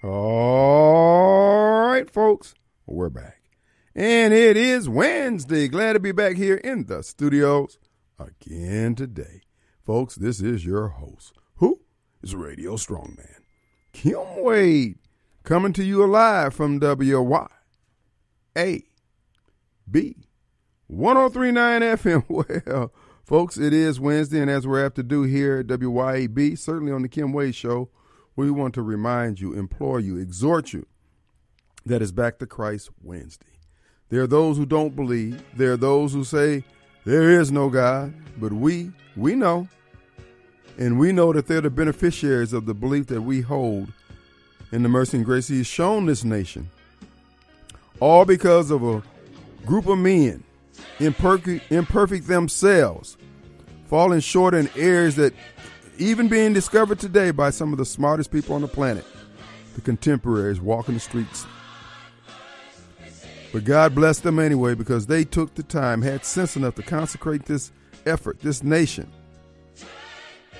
All right, folks, we're back. And it is Wednesday. Glad to be back here in the studios again today. Folks, this is your host. Who is Radio Strongman? Kim Wade coming to you live from WY. A B 1039 FM. Well, folks, it is Wednesday, and as we're apt to do here at WYAB, certainly on the Kim Wade Show, we want to remind you, implore you, exhort you that is back to Christ Wednesday. There are those who don't believe. There are those who say there is no God, but we we know. And we know that they're the beneficiaries of the belief that we hold in the mercy and grace He's shown this nation. All because of a group of men, imperfect, imperfect themselves, falling short in areas that even being discovered today by some of the smartest people on the planet, the contemporaries walking the streets. But God bless them anyway because they took the time, had sense enough to consecrate this effort, this nation,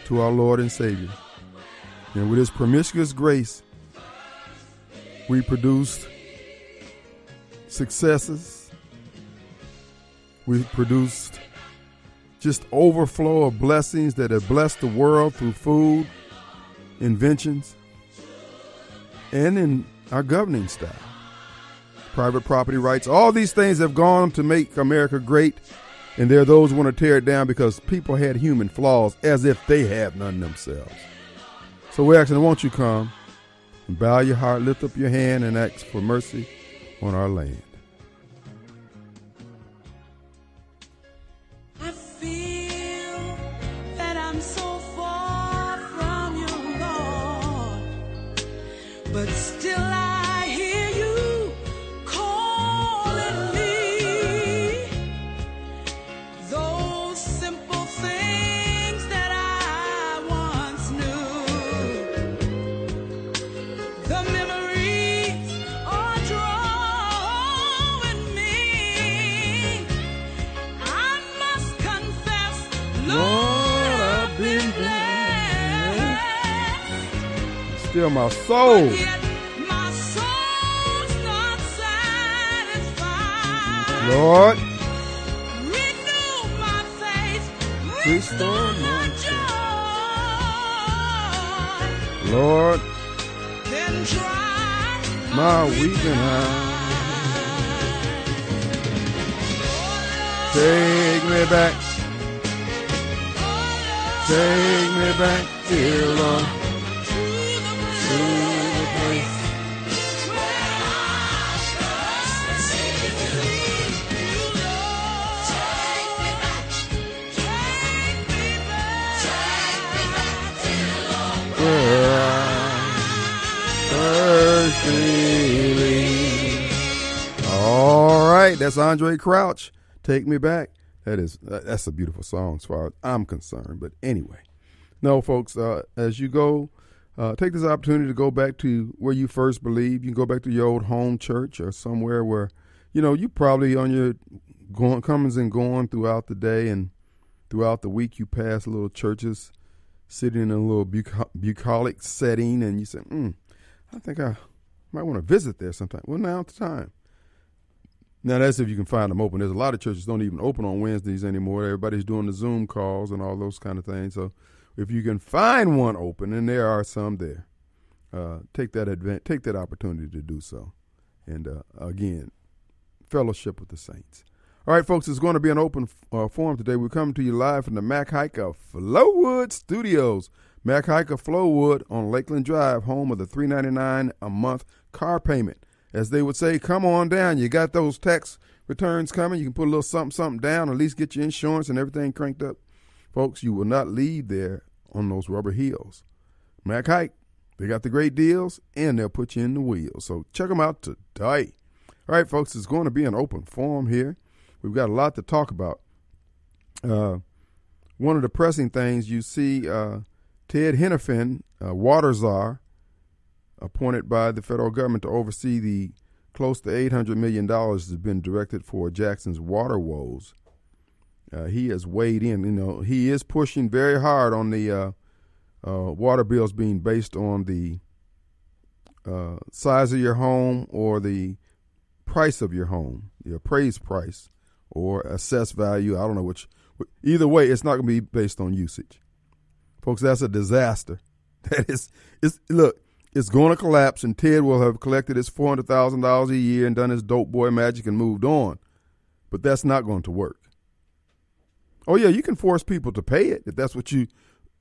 to our Lord and Savior. And with His promiscuous grace, we produced successes. We produced just overflow of blessings that have blessed the world through food, inventions, and in our governing style. Private property rights, all these things have gone to make America great, and there are those who want to tear it down because people had human flaws as if they have none themselves. So we're asking, won't you come and bow your heart, lift up your hand, and ask for mercy on our land. But still I still my soul. Lord, restore my joy. Lord, then dry my weeping eyes. Take me back. Take me back, dear Lord. All right, that's Andraé Crouch. Take me back. That is that's a beautiful song as far as I'm concerned. But anyway, no, folks. Uh, as you go, uh, take this opportunity to go back to where you first believed. You can go back to your old home church or somewhere where, you know, you probably on your going comings and going throughout the day and throughout the week you pass little churches sitting in a little bucolic setting and you say, hmm, I think I might want to visit there sometime. Well, now's the time. Now that's if you can find them open. There's a lot of churches don't even open on Wednesdays anymore. Everybody's doing the Zoom calls and all those kind of things. So if you can find one open, and there are some there, uh, take that advent, take that opportunity to do so. And uh, again, fellowship with the saints. All right, folks, it's going to be an open uh, forum today. We're coming to you live from the Mac Haik Flowood Studios. Mac Haik Flowood on Lakeland Drive, home of the three ninety nine a month car payment. As they would say, come on down. You got those tax returns coming. You can put a little something, something down, at least get your insurance and everything cranked up. Folks, you will not leave there on those rubber heels. Mac Haik, they got the great deals and they'll put you in the wheels. So check them out today. All right, folks, it's going to be an open forum here. We've got a lot to talk about. Uh, one of the pressing things you see uh, Ted Henifin, uh, water czar, appointed by the federal government to oversee the close to $800 million that has been directed for Jackson's water woes. Uh, he has weighed in. You know, he is pushing very hard on the uh, uh, water bills being based on the uh, size of your home or the price of your home, the appraised price or assessed value. I don't know which. Either way, it's not going to be based on usage, folks. That's a disaster. That is, it's look, it's going to collapse, and Ted will have collected his four hundred thousand dollars a year and done his dope boy magic and moved on. But that's not going to work. Oh yeah, you can force people to pay it if that's what you,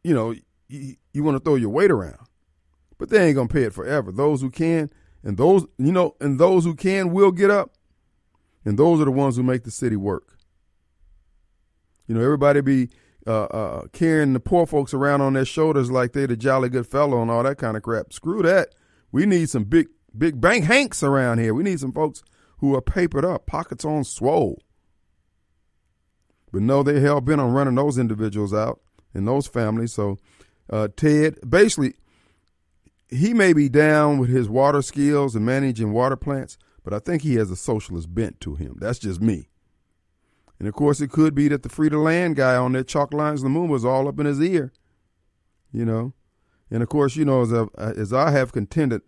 you know, you, you want to throw your weight around. But they ain't gonna pay it forever. Those who can, and those you know, and those who can will get up, and those are the ones who make the city work. You know, everybody be uh, uh, carrying the poor folks around on their shoulders like they're the jolly good fellow and all that kind of crap. Screw that. We need some big, big bank hanks around here. We need some folks who are papered up, pockets on swole. But no, they hell bent on running those individuals out and those families. So uh, Ted, basically, he may be down with his water skills and managing water plants, but I think he has a socialist bent to him. That's just me. And of course, it could be that the free to land guy on that Chalk Lines Lumumba was all up in his ear, you know. And of course, you know, as I, as I have contended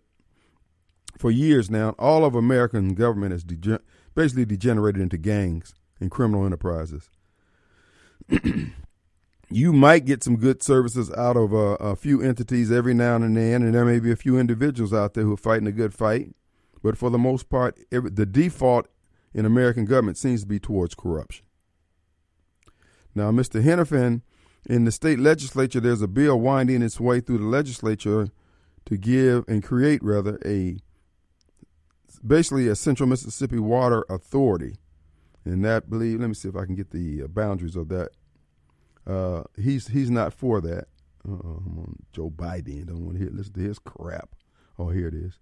for years now, all of American government has dege- basically degenerated into gangs and criminal enterprises. you might get some good services out of a, a, few entities every now and then, and there may be a few individuals out there who are fighting a good fight. But for the most part, every, the default in American government seems to be towards corruption. Now, Mr. Henifin, in the state legislature, there's a bill winding its way through the legislature to give and create, rather, a basically a Central Mississippi Water Authority. And that, believe, let me see if I can get the uh, boundaries of that. Uh, he's he's not for that. Uh, Joe Biden. Don't want to hear listen to his crap. Oh, here it is.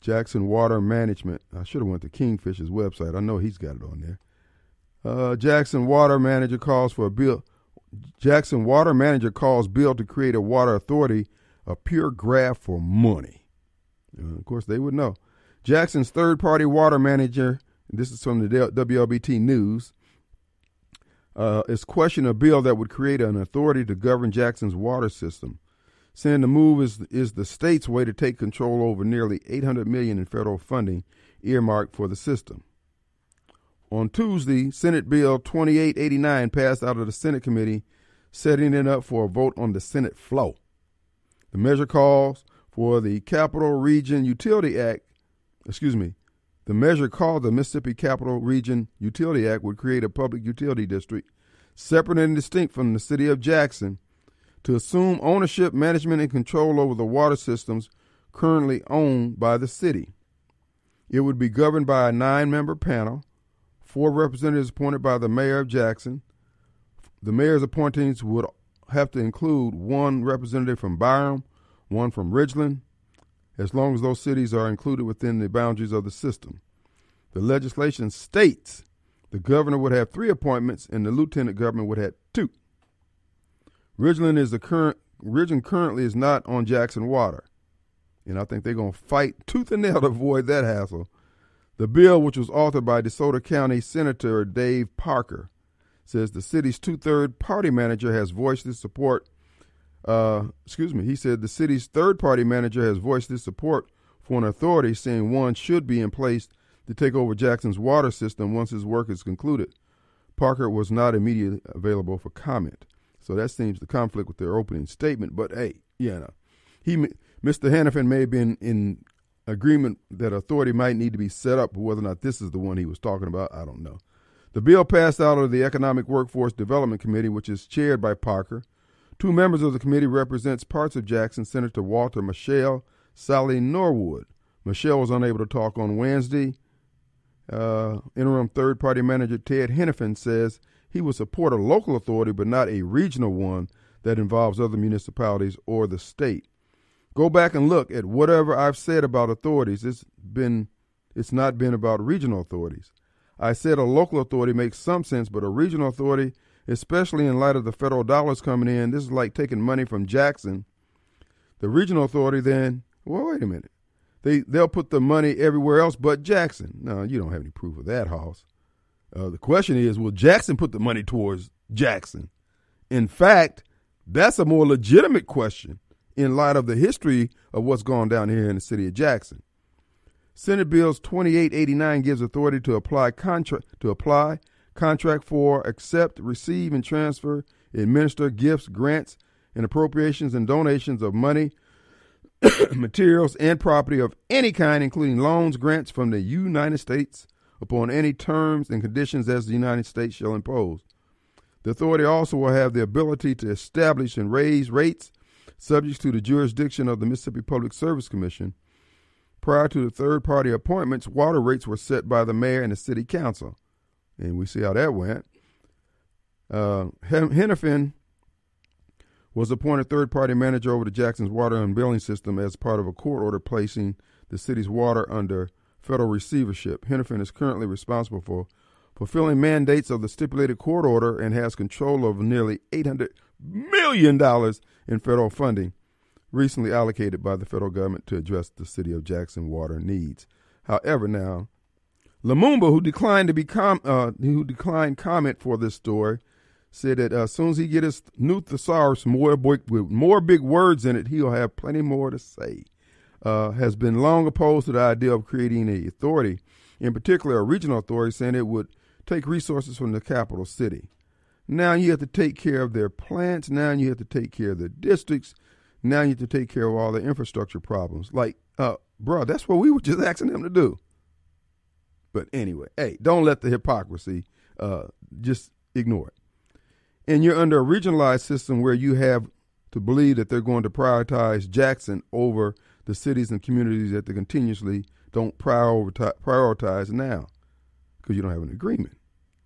Jackson Water Management. I should have went to Kingfisher's website. I know he's got it on there. Uh, Jackson Water Manager calls for a bill. Jackson Water Manager calls bill to create a water authority, a pure graft for money. Uh, of course, they would know. Jackson's third-party water manager. This is from the WLBT News. Uh, is questioning a bill that would create an authority to govern Jackson's water system saying the move is is the state's way to take control over nearly 800 million in federal funding earmarked for the system. On Tuesday, Senate Bill 2889 passed out of the Senate committee, setting it up for a vote on the Senate floor. The measure calls for the Capital Region Utility Act, excuse me, the measure called the Mississippi Capital Region Utility Act would create a public utility district separate and distinct from the city of Jackson to assume ownership, management, and control over the water systems currently owned by the city. It would be governed by a nine member panel, four representatives appointed by the mayor of Jackson. The mayor's appointees would have to include one representative from Byram, one from Ridgeland, as long as those cities are included within the boundaries of the system. The legislation states the governor would have three appointments and the lieutenant governor would have two. Ridgeland is the current Ridgeland currently is not on Jackson Water. And I think they're going to fight tooth and nail to avoid that hassle. The bill, which was authored by DeSoto County Senator Dave Parker, says the city's two-third party manager has voiced his support. Uh, excuse me, he said the city's third-party manager has voiced his support for an authority, saying one should be in place to take over Jackson's water system once his work is concluded. Parker was not immediately available for comment. So that seems to conflict with their opening statement. But hey, you know, he, Mr. Henifin may have been in agreement that authority might need to be set up, but whether or not this is the one he was talking about, I don't know. The bill passed out of the Economic Workforce Development Committee, which is chaired by Parker. Two members of the committee represents parts of Jackson, Senator Walter Michel, Sollie Norwood. Michel was unable to talk on Wednesday. Uh, interim third party manager Ted Henifin says he would support a local authority, but not a regional one that involves other municipalities or the state. Go back and look at whatever I've said about authorities. It's been, it's not been about regional authorities. I said a local authority makes some sense, but a regional authority, especially in light of the federal dollars coming in, this is like taking money from Jackson. The regional authority then, well, wait a minute. They they'll put the money everywhere else but Jackson. No, you don't have any proof of that, Hoss. Uh, the question is, will Jackson put the money towards Jackson? In fact, that's a more legitimate question. in light of the history of what's gone down here in the city of Jackson. Senate Bills 2889 gives authority to apply contract to apply, contract for, accept, receive, and transfer, administer gifts, grants, and appropriations and donations of money, materials, and property of any kind, including loans, grants from the United States, upon any terms and conditions as the United States shall impose. The authority also will have the ability to establish and raise rates subject to the jurisdiction of the Mississippi Public Service Commission. Prior to the third party appointments, water rates were set by the mayor and the city council. And we see how that went. Uh, Henifin was appointed third party manager over the Jackson's water and billing system as part of a court order placing the city's water under federal receivership. Henifin is currently responsible for fulfilling mandates of the stipulated court order and has control of nearly $800 million in federal funding recently allocated by the federal government to address the city of Jackson water needs. However, now Lumumba, who declined to be com- uh, who declined comment for this story, said that uh, as soon as he gets his new thesaurus more big, with more big words in it, he'll have plenty more to say. Uh, has been long opposed to the idea of creating a authority, in particular a regional authority, saying it would take resources from the capital city. Now you have to take care of their plants. Now you have to take care of the districts. Now you have to take care of all the infrastructure problems. Like, uh, bro, that's what we were just asking them to do. But anyway, hey, don't let the hypocrisy uh, just ignore it and you're under a regionalized system where you have to believe that they're going to prioritize Jackson over the cities and communities that they continuously don't prioritize now because you don't have an agreement.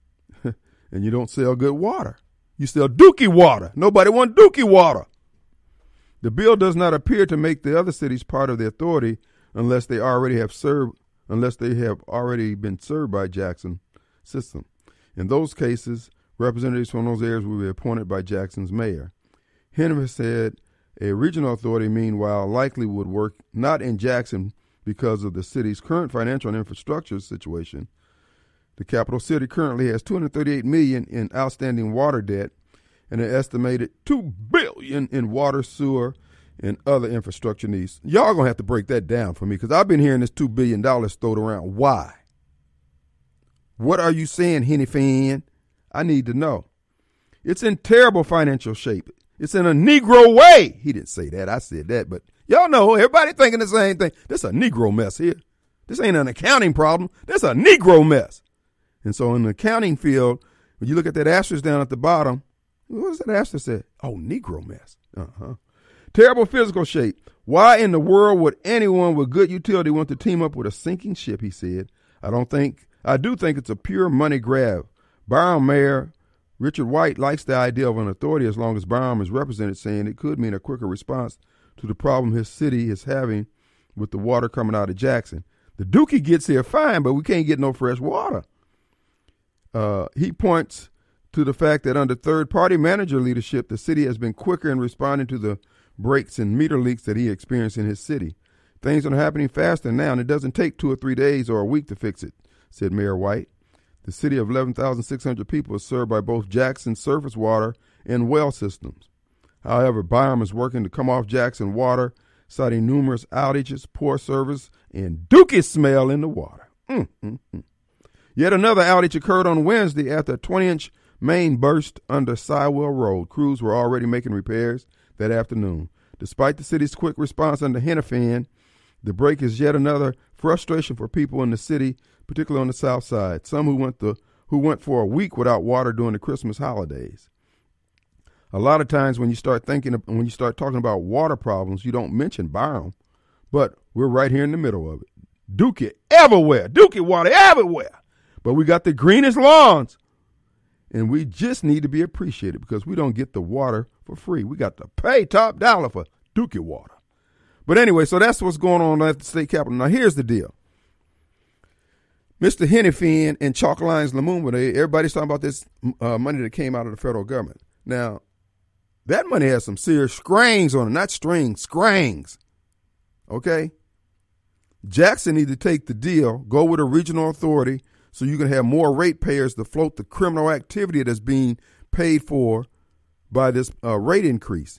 and you don't sell good water. You sell dookie water. Nobody wants dookie water. The bill does not appear to make the other cities part of the authority unless they already have served unless they have already been served by Jackson system. In those cases, Representatives from those areas will be appointed by Jackson's mayor. Henry said a regional authority, meanwhile, likely would work not in Jackson because of the city's current financial and infrastructure situation. The capital city currently has 238 million in outstanding water debt and an estimated 2 billion in water, sewer, and other infrastructure needs. Y'all gonna have to break that down for me because I've been hearing this two billion dollars thrown around. Why? What are you saying, Henifin? I need to know. It's in terrible financial shape. It's in a Negro way. He didn't say that. I said that, but y'all know everybody thinking the same thing. This a Negro mess here. This ain't an accounting problem. This a Negro mess. And so in the accounting field, when you look at that asterisk down at the bottom, what does that asterisk say? Oh, Negro mess. Uh-huh. Terrible physical shape. Why in the world would anyone with good utility want to team up with a sinking ship? He said. I don't think, I do think it's a pure money grab. Byram Mayor Richard White likes the idea of an authority as long as Byram is represented, saying it could mean a quicker response to the problem his city is having with the water coming out of Jackson. The Dookie gets here fine, but we can't get no fresh water. Uh, he points to the fact that under third party manager leadership, the city has been quicker in responding to the breaks and meter leaks that he experienced in his city. Things are happening faster now, and it doesn't take two or three days or a week to fix it, said Mayor White. The city of 11,600 people is served by both Jackson surface water and well systems. However, Byram is working to come off Jackson water, citing numerous outages, poor service, and dookie smell in the water. Mm, mm, mm. Yet another outage occurred on Wednesday after a 20 inch main burst under Siwell Road. Crews were already making repairs that afternoon. Despite the city's quick response under Henifin, the break is yet another frustration for people in the city particularly on the south side. Some who went the who went for a week without water during the Christmas holidays. A lot of times when you start thinking of, when you start talking about water problems, you don't mention Byram, but we're right here in the middle of it. Dookie everywhere, Dookie water everywhere. But we got the greenest lawns, and we just need to be appreciated because we don't get the water for free. We got to pay top dollar for Dookie water. But anyway, so that's what's going on at the state capitol. Now here's the deal. Mr. Henifin and Chalk Lines Lumumba, they, everybody's talking about this uh, money that came out of the federal government. Now, that money has some serious scrangs on it, not strings, scrangs. Okay? Jackson need to take the deal, go with a regional authority so you can have more ratepayers to float the criminal activity that's being paid for by this uh, rate increase.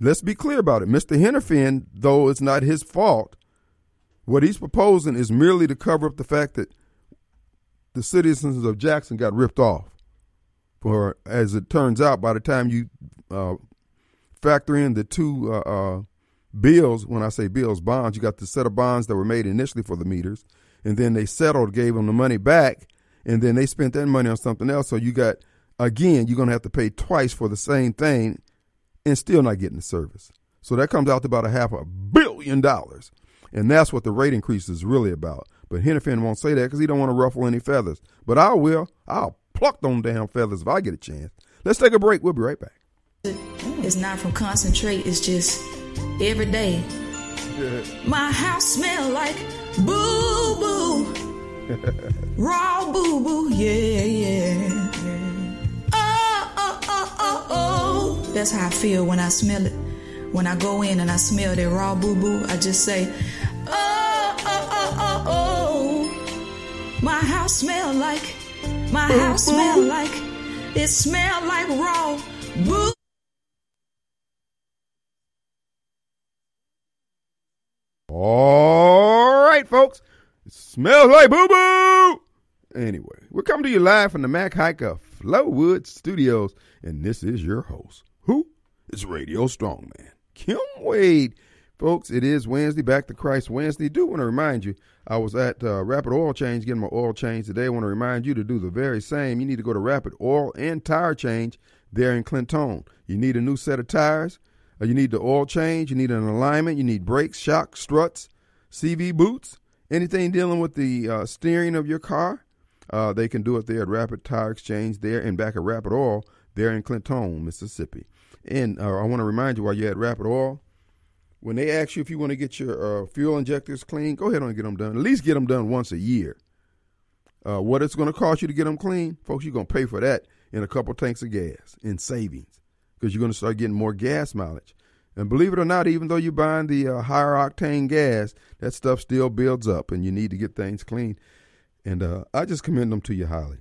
let's be clear about it. Mr. Henderfin, though it's not his fault, what he's proposing is merely to cover up the fact that the citizens of Jackson got ripped off. For as it turns out, by the time you uh, factor in the two uh, uh, bills, when I say bills, bonds, you got the set of bonds that were made initially for the meters, and then they settled, gave them the money back, and then they spent that money on something else. So you got again, you're going to have to pay twice for the same thing, and still not getting the service. So that comes out to about a half a billion dollars, and that's what the rate increase is really about. But Henderfin won't say that because he don't want to ruffle any feathers. But I will. I'll pluck them damn feathers if I get a chance. Let's take a break. We'll be right back. It's not from concentrate. It's just every day. My house smell like boo boo, raw boo boo. Yeah, yeah. Oh, oh, oh, oh, oh. That's how I feel when I smell it. When I go in and I smell that raw boo boo, I just say, oh, oh, oh, oh, oh. My house smell like, my house smell like, it smell like raw boo. All oh. Right, folks. It smells like boo boo. Anyway, we're coming to you live from the Mac Hiker Flowood Studios, and this is your host. Who is Radio Strongman. Kim Wade. Folks, it is Wednesday, Back to Christ Wednesday. Do want to remind you, I was at uh, Rapid Oil Change getting my oil change today. I want to remind you to do the very same. You need to go to Rapid Oil and Tire Change there in Clinton. You need a new set of tires. Uh, you need the oil change. You need an alignment. You need brakes, shocks, struts, CV boots, anything dealing with the uh, steering of your car. Uh, they can do it there at Rapid Tire Exchange there and back at Rapid Oil there in Clinton, Mississippi. And uh, I want to remind you while you're at Rapid Oil, when they ask you if you want to get your uh, fuel injectors clean, go ahead and get them done. At least get them done once a year. Uh, what it's going to cost you to get them clean, folks, you're going to pay for that in a couple tanks of gas in savings because you're going to start getting more gas mileage. And believe it or not, even though you're buying the uh, higher octane gas, that stuff still builds up, and you need to get things clean. And uh, I just commend them to you highly.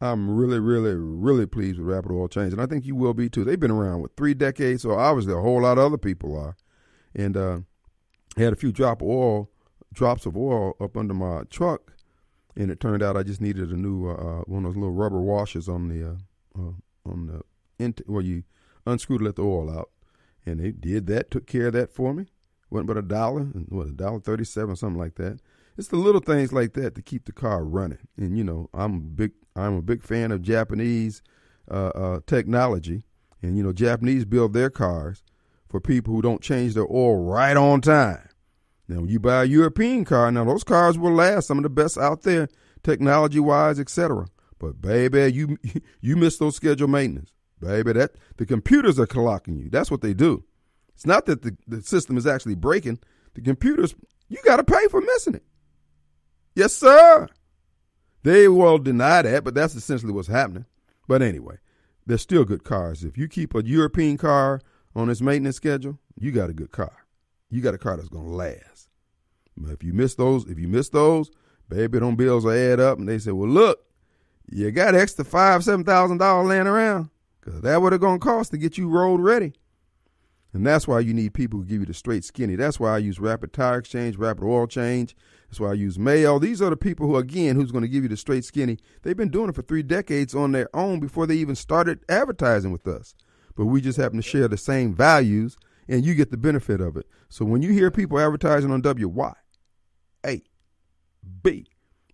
I'm really, really, really pleased with Rapid Oil Change, and I think you will be too. They've been around with three decades, so obviously a whole lot of other people are. And uh, I had a few drop oil, drops of oil up under my truck, and it turned out I just needed a new uh, one of those little rubber washers on the uh, uh, on the where you unscrew to let the oil out, and they did that, took care of that for me. Wasn't but a dollar, what a dollar thirty-seven, something like that. It's the little things like that to keep the car running. And you know, I'm a big, I'm a big fan of Japanese uh, uh, technology, and you know, Japanese build their cars for people who don't change their oil right on time. Now, when you buy a European car, now those cars will last, some of the best out there, technology wise, etc. But baby, you you miss those scheduled maintenance, baby. That the computers are clocking you. That's what they do. It's not that the, the system is actually breaking. The computers, you got to pay for missing it. Yes, sir. They will deny that, but that's essentially what's happening. But anyway, they're still good cars. If you keep a European car on its maintenance schedule, you got a good car. You got a car that's gonna last. But if you miss those, if you miss those, baby, them bills will add up, and they say, "Well, look, you got extra five, seven thousand dollars laying around, cause that's what it's gonna cost to get you road ready." And that's why you need people who give you the straight skinny. That's why I use Rapid Tire Exchange, Rapid Oil Change. That's why I use Mayo. These are the people who, again, who's going to give you the straight skinny. They've been doing it for three decades on their own before they even started advertising with us. But we just happen to share the same values, and you get the benefit of it. So when you hear people advertising on WY, A, B,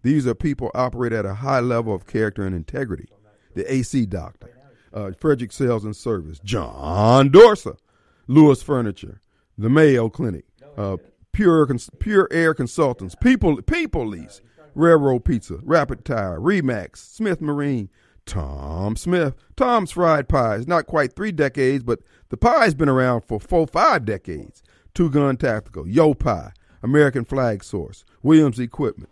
these are people operate at a high level of character and integrity. The AC doctor, uh, Frederick Sales and Service, John Dorsa, Lewis Furniture, the Mayo Clinic, uh, Pure Pure Air Consultants, People People Lease, Railroad Pizza, Rapid Tire, Remax, Smith Marine, Tom Smith, Tom's Fried Pies. Not quite three decades, but the pie's been around for four, five decades. Two Gun Tactical, Yo Pie, American Flag Source, Williams Equipment,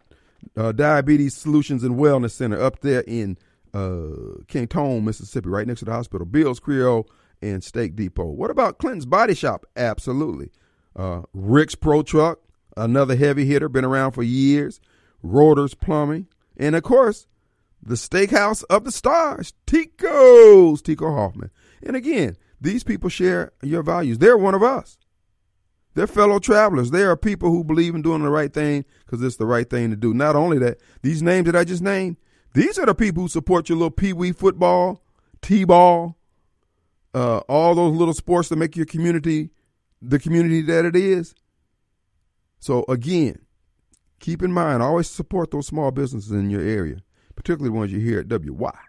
uh, Diabetes Solutions and Wellness Center up there in uh, Canton, Mississippi, right next to the hospital. Bill's Creole and Steak Depot. What about Clinton's Body Shop? Absolutely. Uh, Rick's Pro Truck, another heavy hitter, been around for years. Rotors Plumbing, and of course, the Steakhouse of the Stars, Tico's, Tico Hoffman. And again, these people share your values. They're one of us. They're fellow travelers. They are people who believe in doing the right thing because it's the right thing to do. Not only that, these names that I just named, these are the people who support your little pee wee football, t ball, uh, all those little sports that make your community the community that it is. So again, keep in mind, always support those small businesses in your area, particularly the ones you hear at WYAB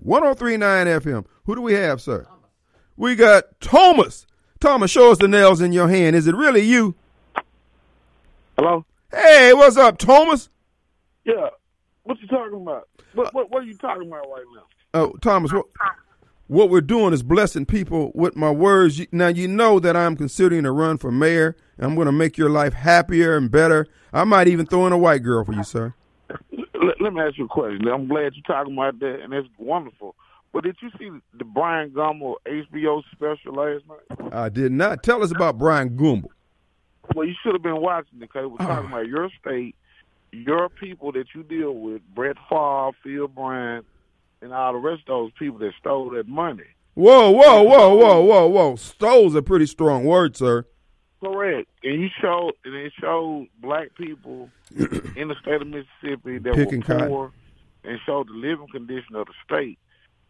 1039 FM. Who do we have, sir? We got Thomas. Thomas, show us the nails in your hand. Is it really you? Hello? Hey, what's up, Thomas? Yeah. What you talking about? What what, what are you talking about right now? Oh, Thomas, what, what we're doing is blessing people with my words. Now, you know that I'm considering a run for mayor, and I'm going to make your life happier and better. I might even throw in a white girl for you, sir. Let, let me ask you a question. I'm glad you're talking about that, and it's wonderful. But did you see the Bryant Gumbel HBO special last night? I did not. Tell us about Bryant Gumbel. Well, you should have been watching it because it was oh. talking about your state, your people that you deal with, Brett Favre, Phil Bryant, and all the rest of those people that stole that money. Whoa, whoa, whoa, whoa, whoa, whoa. Stole's a pretty strong word, sir. Correct. And you showed, and it showed black people in the state of Mississippi that Picking were cotton. poor and showed the living condition of the state.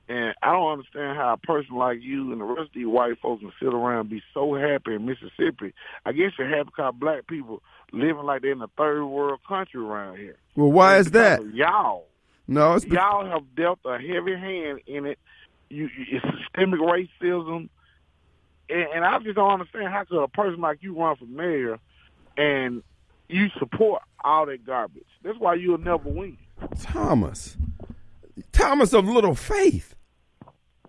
And I don't understand how a person like you and the rest of these white folks can sit around and be so happy in Mississippi. I guess you're happy because black people living like they're in a third world country around here. Well, why is that? Y'all. No, it's Y'all have dealt a heavy hand in it. You, you it's systemic racism, and, and I just don't understand how could a person like you run for mayor and you support all that garbage. That's why you'll never win. Thomas. Thomas of little faith.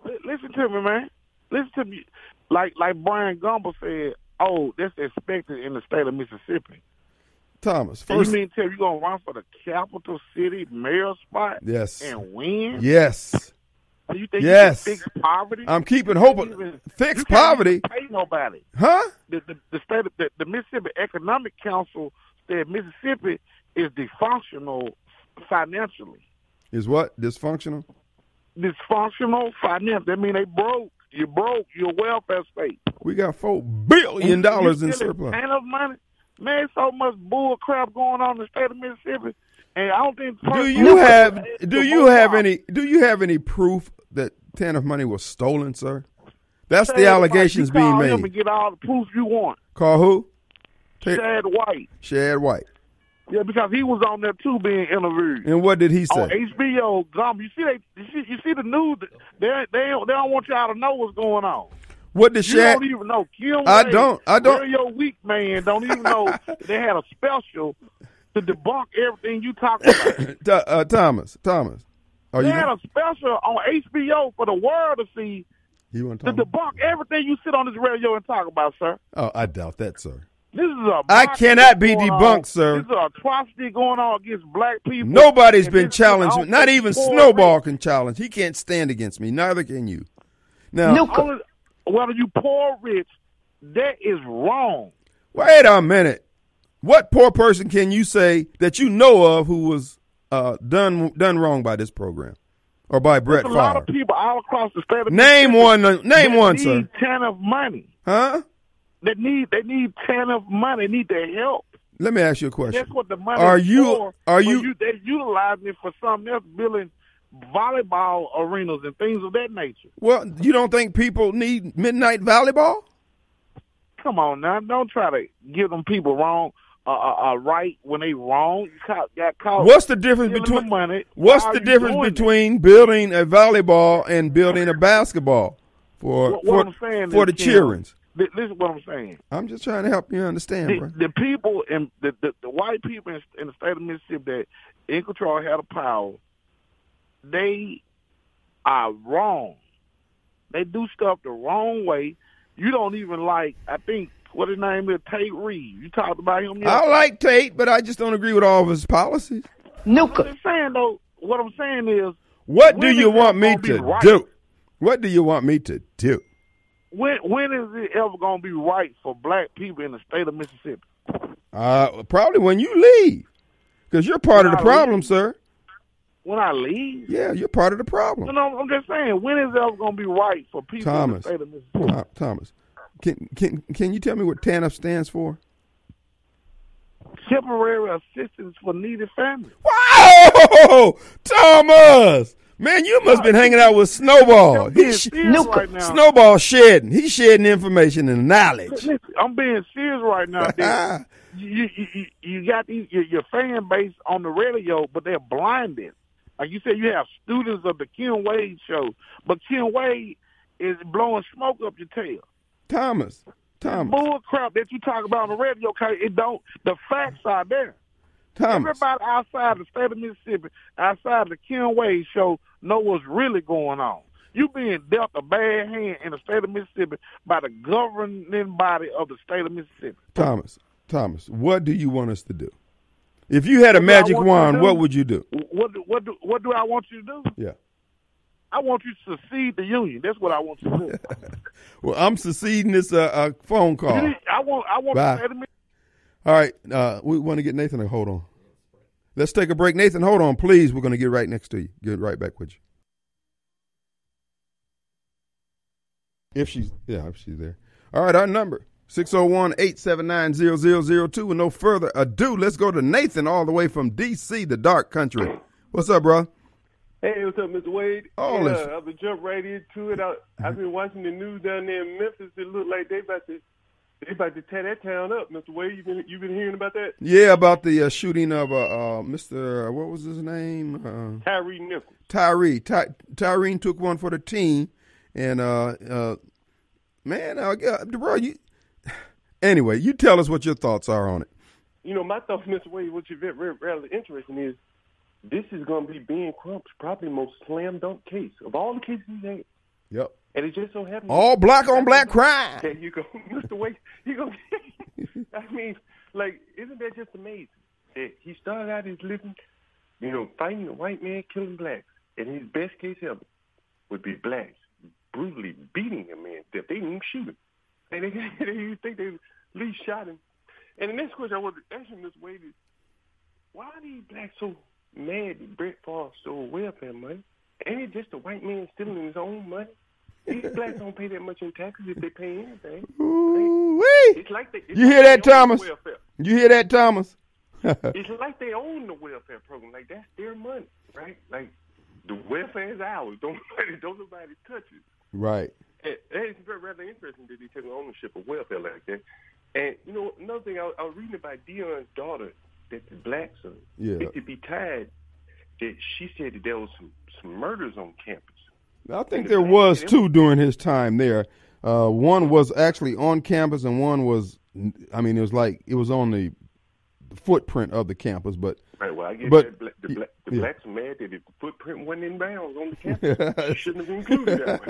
Li- Listen to me, man. Listen to me. Like like Bryant Gumbel said, oh, that's expected in the state of Mississippi. Thomas, first. you mean tell you're gonna run for the capital city mayor spot Yes. and win? Yes. Do you think Yes. you can fix poverty? I'm keeping hope. Even- Fix you poverty. Pay nobody. Huh? The, the, the state, of, the, the Mississippi Economic Council said Mississippi is dysfunctional financially. Is what? Dysfunctional? Dysfunctional finance. That mean they broke. You broke. You're welfare state. We got four billion dollars in surplus. Ain't enough money. Man, so much bull crap going on in the state of Mississippi, and I don't think. Do you have do you have any do you have any proof that TANF money was stolen, sir? That's the allegations you being call him made. and get all the proof you want. Call who? Chad White. Shad White. Yeah, because he was on there too being interviewed. And what did he on say? HBO, Gum. You see, they, you see, you see the news. They they don't, they don't want y'all to know what's going on. What did You don't even know. Kim I don't- I don't- Radio Week man don't even know they had a special to debunk everything you talk about. Uh, Thomas. Thomas. Are they you? had a special on HBO for the world to see You want to to debunk everything you sit on this radio and talk about, sir. Oh, I doubt that, sir. This is a I cannot be debunked, on. sir. This is an atrocity going on against black people. Nobody's And been this is- I challenged. don't even poor Snowball can challenge. He can't stand against me. Neither can you. Now, Only, whether you poor rich, that is wrong. wait a minute. What poor person can you say that you know of who was uh, done done wrong by this program or by Brett There's a lot of people all across the state of Name one. uh, Name one, need sir. ton of money. Huh? They need they need ton of money. They need their help. Let me ask you a question. That's what the money Are you- for. are But you- They're utilizing it for something else, building volleyball arenas and things of that nature. Well, you don't think people need midnight volleyball? Come on now, don't try to give them people wrong. Uh, uh, uh, right when they wrong, you caught, got caught. What's the difference between the money. What's the difference between building a volleyball and building a basketball for What, for, what for is, the Kim, cheerings? This is what I'm saying. I'm just trying to help you understand, the, bro. the people in the, the the white people in, in the state of Mississippi that in control had the power, they are wrong. They do stuff the wrong way. You don't even like. I think what his name is Tate Reed. You talked about him. I like Tate, but I just don't agree with all of his policies. I'm just saying though. What I'm saying is, What do you want me gonna to right? do? What do you want me to do? When when is it ever going to be right for black people in the state of Mississippi? Uh, probably when you leave, because you're part of the Nah, problem, leave. sir. when I leave. Yeah, you're part of the problem. no, I'm just saying, when is it ever going to be right for people Thomas. in the state of Mississippi? Tho- Thomas, can can can you tell me what TANF stands for? Temporary assistance for needy families. Wow, Thomas, man, you must have been hanging out with Snowball. He's sh- right now. Snowball shedding. He's shedding information and knowledge. Listen, I'm being serious right now. You, you, you, got these, your, your fan base on the radio, but they're blinded. Like you said, you have students of the Kim Wade show, but Kim Wade is blowing smoke up your tail. Thomas, Thomas, Bull crap that you talk about on the radio, it don't. The facts are there. Thomas. Everybody outside the state of Mississippi, outside the Kim Wade show, know what's really going on. You being dealt a bad hand in the state of Mississippi by the governing body of the state of Mississippi. Thomas, Thomas, what do you want us to do? If you had a What magic want you to wand, do? what would you do? What do, what do, what do I want you to do? Yeah. I want you to secede the union. That's what I want you to do. Well, I'm seceding this uh, uh, phone call. I want I want Bye. the state of Mississippi. All right, uh, we want to get Nathan to hold on. Let's take a break. Nathan, hold on, please. We're going to get right next to you. Get right back with you. If she's, yeah, if she's there. All right, our number, 601-879-0002. With no further ado, let's go to Nathan all the way from D.C., the dark country. What's up, bro? Hey, what's up, Mr. Wade? Oh, yeah. I've been jump right into it. I, I've been watching the news down there in Memphis. It look like they about to they about to tear that town up, Mr. Wade. You been you been hearing about that? Yeah, about the uh, shooting of uh, uh, Mr. What was his name? Uh, Tyre Nichols. Tyree. Ty- Tyreen took one for the team, and uh, uh, man, uh, yeah, bro, you. Anyway, you tell us what your thoughts are on it. You know, my thoughts, Mr. Wade, which is very, very interesting, is this is going to be Ben Crump's probably most slam dunk case of all the cases he's had, Yep. And it just so happens All black on black crime. There you go, Mr. Wade. You go. I mean, like, isn't that just amazing? That he started out his living, you know, fighting the white man, killing blacks, and his best case ever would be blacks brutally beating a man death. They didn't even shoot him. And they, they you think they at least shot him. And the next question I want to ask him, Mr. Wade, is why are these blacks so mad that Brett Favre stole welfare money? Ain't it just a white man stealing his own money? These blacks don't pay that much in taxes if they pay anything. Ooh-wee. It's like they, it's You like hear that, Thomas? You hear that, Thomas? It's like they own the welfare program. Like that's their money, right? Like the welfare is ours. Don't nobody, don't nobody touch it. right. And, and it's very rather interesting that they take ownership of welfare like that. And you know, another thing I, I was reading about Deion's daughter that the blacks are Yeah. to be tied. That she said that there was some some murders on campus. I think there was two during his time there. Uh, one was actually on campus, and one was, I mean, it was like it was on the footprint of the campus, but Right. Well, I guess But- the, bla- the yeah. blacks mad that if the footprint wasn't in bounds on the campus, shouldn't have included that.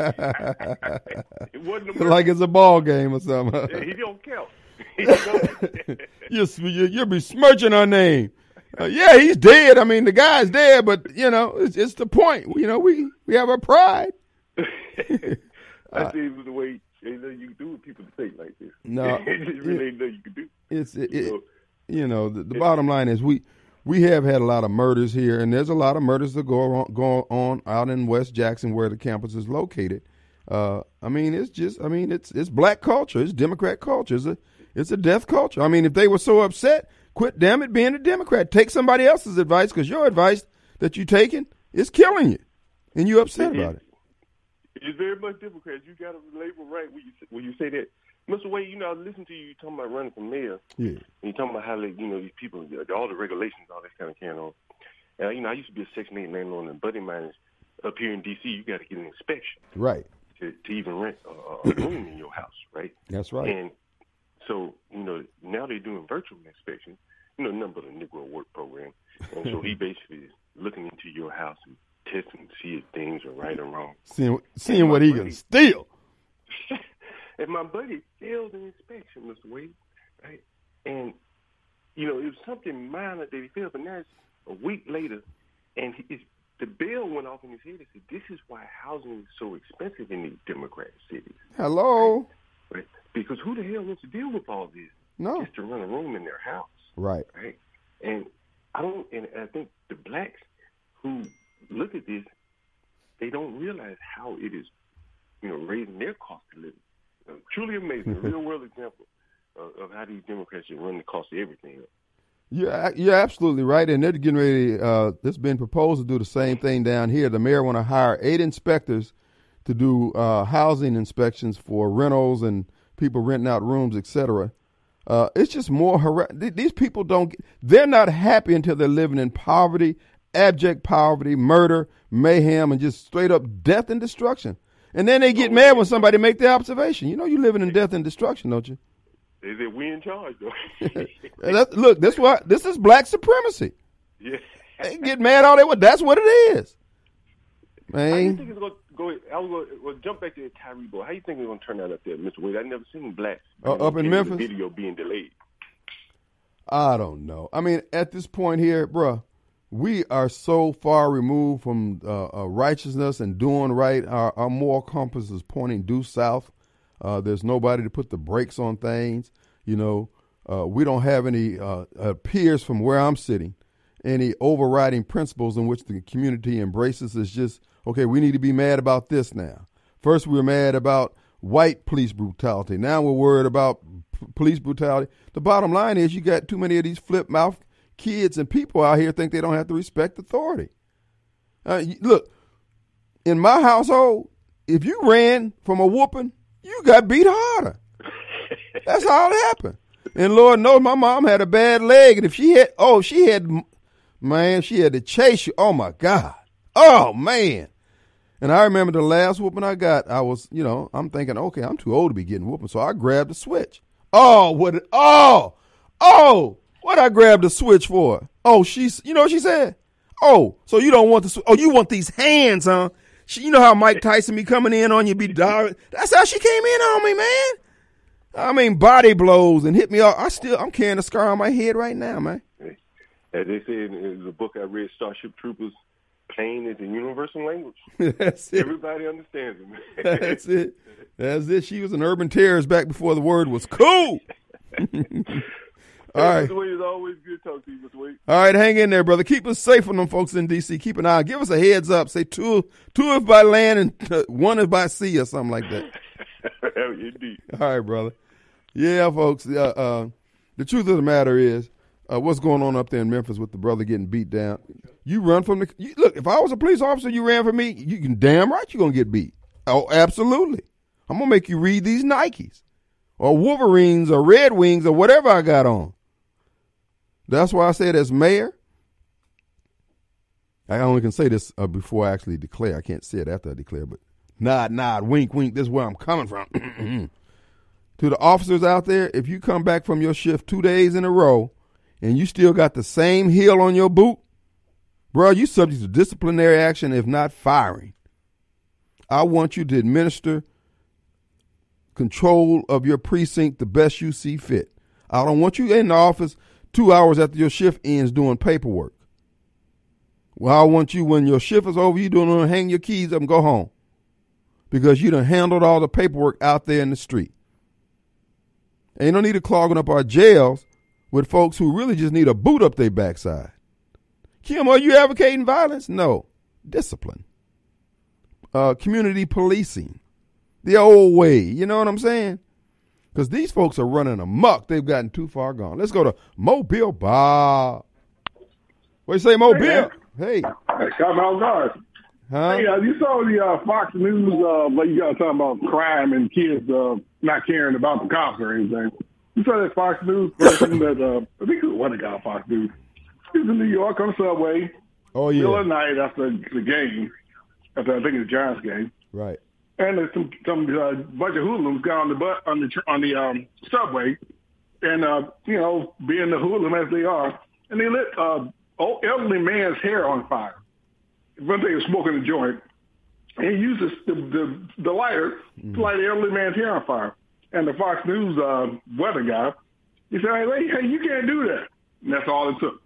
one. it wasn't like it's a ball game or something. he don't count. You, you, you'll be smirching her name. Uh, yeah, he's dead. I mean, the guy's dead, but you know, it's, it's the point. You know, we we have our pride. I see it was the way they know you can do with people to think like this. No, it really ain't nothing you can do. It's it, You it, know, you know the, the bottom line is we we have had a lot of murders here, and there's a lot of murders that go on, go on out in West Jackson where the campus is located. Uh, I mean, it's just I mean it's it's black culture, it's Democrat culture, it's a it's a death culture. I mean, if they were so upset, quit damn it being a Democrat. Take somebody else's advice because your advice that you're taking is killing you, and you're upset about it. It's very much Democrats. You got to label right when you when you say that. Mr. Wade, you know, I listen to you, you talking about running for mayor. Yeah, And you talking about how like, you know these people, all the regulations, all this kind of can on. And you know, I used to be a Section Eight landlord, and buddy of mine is up here in D.C. You got to get an inspection right. to, to even rent a, a room in your house, right? That's right. And so, you know, now they're doing virtual inspection, you know, nothing but a Negro work program. And so he mm-hmm. basically is looking into your house and testing to see if things are right or wrong. Seeing seeing what he can steal. and my buddy failed an inspection, Mr. Wade, right? And, you know, it was something minor that he failed, but now it's a week later, and he, it's, the bell went off in his head and said, this is why housing is so expensive in these Democrat cities. Hello. Right? Because who the hell wants to deal with all this No. just to run a room in their house, Right. right? And I don't, and I think the blacks who look at this, they don't realize how it is, you know, raising their cost of living. Uh, truly amazing, a real world example of, of how these Democrats should run the cost of everything. Yeah, you're absolutely right, and they're getting ready. Uh, it's been proposed to do the same thing down here. The mayor want to hire eight inspectors to do uh, housing inspections for rentals and people renting out rooms, etc. Uh, it's just more har- These people don't. They're not happy until they're living in poverty, abject poverty, murder, mayhem, and just straight up death and destruction. And then they get mad when somebody make the observation. You know, you're living in death and destruction, don't you? Is it we in charge though? look, this what this is black supremacy. Yeah. they get mad all they want. That's what it is. Man. You think it's gonna go? I was gonna well, jump back to Tyre boy. How you think it's gonna turn out up there, Mr. Wade? I never seen blacks uh, up in Memphis. video being delayed. I don't know. I mean, at this point here, bruh, we are so far removed from uh, uh, righteousness and doing right. Our, our moral compass is pointing due south. Uh, there's nobody to put the brakes on things. You know, uh, we don't have any uh, peers from where I'm sitting, any overriding principles in which the community embraces. Is just okay. We need to be mad about this now. First, we were mad about white police brutality. Now we're worried about p- police brutality. The bottom line is you got too many of these flip mouth kids and people out here think they don't have to respect authority. Uh, look, in my household, if you ran from a whooping, you got beat harder. That's how it happened. And Lord knows my mom had a bad leg, and if she had, oh, she had, man, she had to chase you. Oh my God. Oh man. And I remember the last whooping I got, I was, you know, I'm thinking, okay, I'm too old to be getting whooping. So I grabbed the switch. Oh, what, oh, oh, what I grabbed the switch for? Oh, she's, you know what she said? Oh, so you don't want the, oh, you want these hands, huh? She, you know how Mike Tyson be coming in on you, be dog. That's how she came in on me, man. I mean, body blows and hit me up. I still, I'm carrying a scar on my head right now, man. As they say in the book I read, Starship Troopers, pain is a universal language. That's it. Everybody understands it. That's it. That's it. She was an urban terrorist back before the word was cool. All right. Mr. Wade, it's always good talking to you, Mr. Wade. All right, hang in there, brother. Keep us safe from them folks in D.C. Keep an eye. Give us a heads up. Say two, two is by land and uh, one is by sea or something like that. Indeed. All right, brother. Yeah, folks. Uh, uh, the truth of the matter is, uh, what's going on up there in Memphis with the brother getting beat down? You run from the you, look. If I was a police officer, you ran from me. You can damn right you're gonna get beat. Oh, absolutely. I'm gonna make you read these Nikes or Wolverines or Red Wings or whatever I got on. That's why I said as mayor, I only can say this uh, before I actually declare. I can't say it after I declare, but nod, nod, wink, wink. This is where I'm coming from. to the officers out there, if you come back from your shift two days in a row and you still got the same heel on your boot, bro, you subject to disciplinary action if not firing. I want you to administer control of your precinct the best you see fit. I don't want you in the office two hours after your shift ends doing paperwork. Well, I want you when your shift is over, you don't hang your keys up and go home. Because you done handled all the paperwork out there in the street. You don't need to clogging up our jails with folks who really just need a boot up their backside. Kim, are you advocating violence? No. Discipline. Uh, community policing. The old way. You know what I'm saying? because these folks are running amok. They've gotten too far gone. Let's go to Mobile Bob. What you say, Mobile? Hey, hey. Come guard. Huh? Hey, uh, you saw the uh, Fox News, uh, like you got talking about crime and kids uh, not caring about the cops or anything. You saw that Fox News person that, uh, I think it was one guy Fox News. He's in New York on the subway. Oh, yeah. Middle of the night after the game, after I think it's the Giants game. Right and there's some some uh, bunch of hoodlums got on the butt on the on the um, subway, and uh, you know, being the hoodlum as they are, and they lit uh, old elderly man's hair on fire. One thing was smoking a joint, and he uses the the, the lighter mm-hmm. to light the elderly man's hair on fire. And the Fox News uh, weather guy, he said, "Hey, hey, you can't do that." And that's all it took.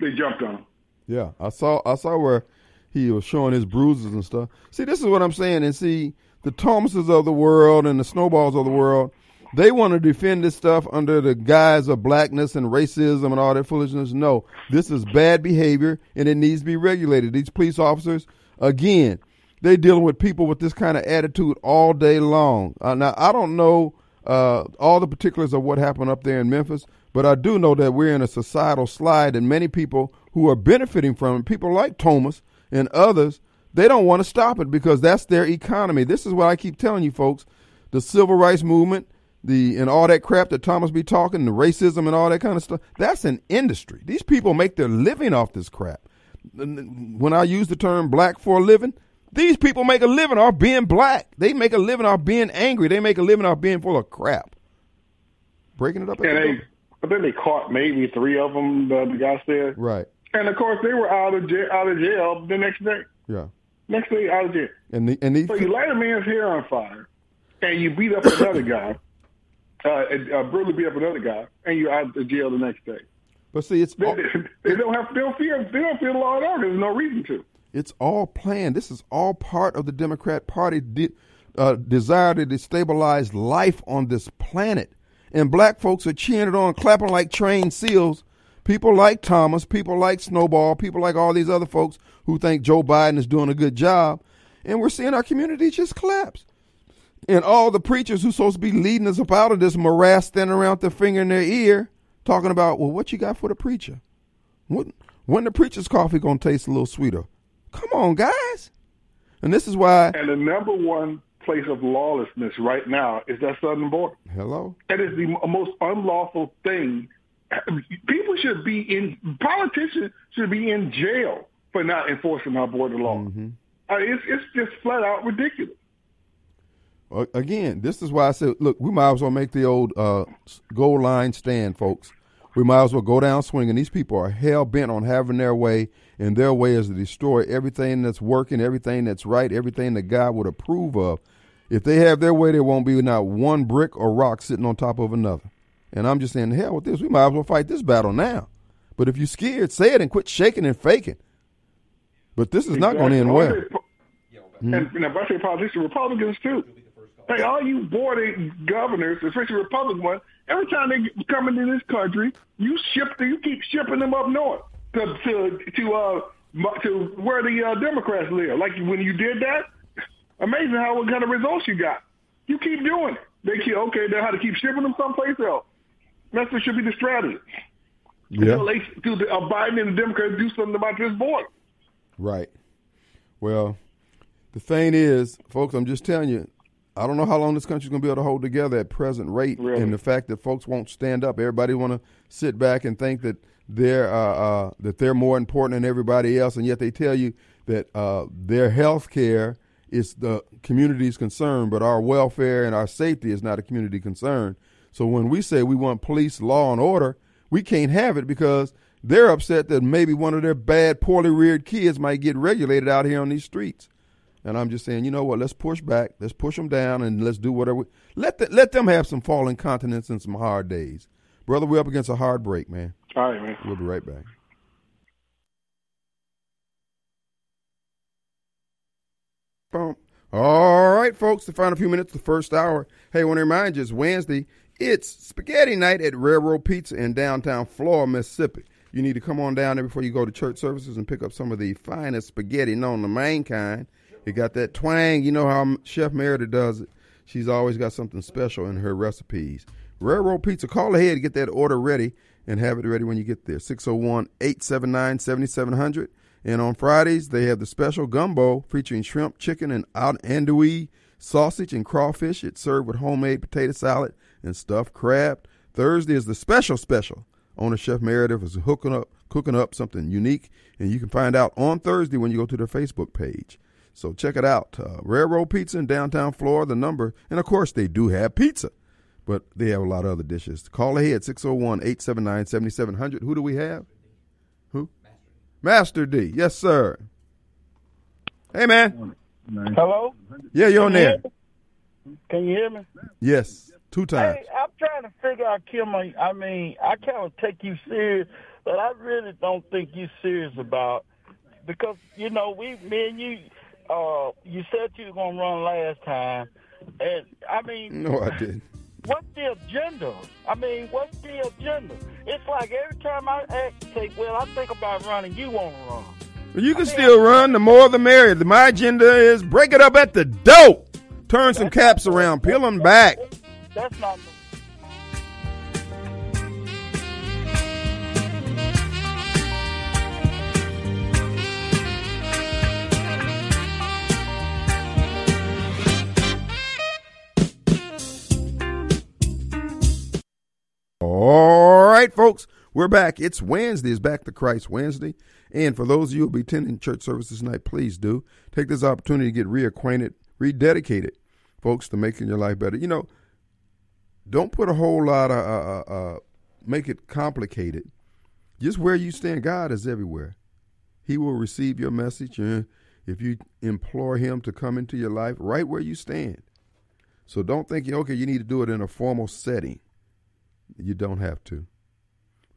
They jumped on him. Yeah, I saw I saw where he was showing his bruises and stuff. See, this is what I'm saying, and see the Thomases of the world and the Snowballs of the world, they want to defend this stuff under the guise of blackness and racism and all that foolishness. No, this is bad behavior and it needs to be regulated. These police officers, again, they dealing with people with this kind of attitude all day long. Uh, now, I don't know uh, all the particulars of what happened up there in Memphis, but I do know that we're in a societal slide, and many people who are benefiting from it, people like Thomas and others, they don't want to stop it because that's their economy. This is what I keep telling you, folks. The civil rights movement, the and all that crap that Thomas be talking, the racism and all that kind of stuff, that's an industry. These people make their living off this crap. When I use the term black for a living, these people make a living off being black. They make a living off being angry. They make a living off being full of crap. Breaking it up. And they, I think they caught maybe three of them. The, the guy said. Right. And of course, they were out of jail, out of jail the next day. Yeah. Next day, out of jail. And the, and these so you light a man's hair on fire, and you beat up another guy, uh, and, uh, brutally beat up another guy, and you're out of jail the next day. But see, it's they, they, don't have they don't fear they don't fear the law at all. There's no reason to. It's all planned. This is all part of the Democrat Party de- uh, desire to destabilize life on this planet. And black folks are cheering it on, clapping like trained seals. People like Thomas, people like Snowball, people like all these other folks who think Joe Biden is doing a good job. And we're seeing our community just collapse. And all the preachers who's supposed to be leading us up out of this morass standing around their finger in their ear talking about, well, what you got for the preacher? When the preacher's coffee going to taste a little sweeter? Come on, guys. And this is why. And the number one place of lawlessness right now is that southern border. Hello. That is the most unlawful thing. People should be in. Politicians should be in jail for not enforcing our border law. Mm-hmm. Uh, it's it's just flat out ridiculous. Again, this is why I said, look, we might as well make the old uh, goal line stand, folks. We might as well go down swinging. These people are hell bent on having their way, and their way is to destroy everything that's working, everything that's right, everything that God would approve of. If they have their way, there won't be not one brick or rock sitting on top of another. And I'm just saying, hell with this. We might as well fight this battle now. But if you're scared, say it and quit shaking and faking. But this is exactly. not going to end well. And, and if I say politicians, Republicans too. Hey, all you border governors, especially Republican ones, every time they come into this country, you ship you keep shipping them up north to to to uh to where the uh, Democrats live. Like when you did that, amazing how what kind of results you got. You keep doing it. They keep okay. They how to keep shipping them someplace else. That's what should be the strategy. Yeah. Until they, to the, uh, Biden and the Democrats do something about this border. Right. Well, the thing is, folks, I'm just telling you, I don't know how long this country's going to be able to hold together at present rate, really? and the fact that folks won't stand up. Everybody want to sit back and think that they're uh, uh, that they're more important than everybody else, and yet they tell you that uh, their health care is the community's concern, but our welfare and our safety is not a community concern. So when we say we want police, law, and order, we can't have it because they're upset that maybe one of their bad, poorly reared kids might get regulated out here on these streets. And I'm just saying, you know what? Let's push back. Let's push them down, and let's do whatever. let the, let them have some falling continents and some hard days, brother. We're up against a hard break, man. All right, man. We'll be right back. Boom. All right, folks. The final few minutes, the first hour. Hey, I want to remind you, it's Wednesday. It's spaghetti night at Railroad Pizza in downtown Flora, Mississippi. You need to come on down there before you go to church services and pick up some of the finest spaghetti known to main kind. It got that twang. You know how Chef Merida does it. She's always got something special in her recipes. Railroad Pizza, call ahead get that order ready and have it ready when you get there. 601 879 7700. And on Fridays, they have the special gumbo featuring shrimp, chicken, and andouille, sausage, and crawfish. It's served with homemade potato salad and stuffed crab. Thursday is the special special. Owner Chef Meredith is hooking up, cooking up something unique, and you can find out on Thursday when you go to their Facebook page. So check it out. Uh, Railroad Pizza in downtown Flora, the number. And of course, they do have pizza, but they have a lot of other dishes. Call ahead 601 879 7700. Who do we have? Who? Master D. Yes, sir. Hey, man. Hello? Yeah, you're on there. Can you hear me? Yes, two times. Hey, I'm trying to figure out, Kim. I mean, I kind of take you serious, but I really don't think you're serious about because you know we, me and you, uh, you said you were gonna run last time, and I mean, no, I didn't. what's the agenda? I mean, what's the agenda? It's like every time I act, say, well, I think about running, you want to run. You can still run. The more the merrier. My agenda is break it up at the dope. Turn some caps around, peel them back. That's not. All right, folks, we're back. It's Wednesday. It's Back to Christ Wednesday. And for those of you who will be attending church services tonight, please do take this opportunity to get reacquainted, rededicated, folks, to making your life better. You know, don't put a whole lot of, uh, uh, uh, make it complicated. Just where you stand, God is everywhere. He will receive your message. And if you implore Him to come into your life, right where you stand. So don't think, okay, you need to do it in a formal setting. You don't have to.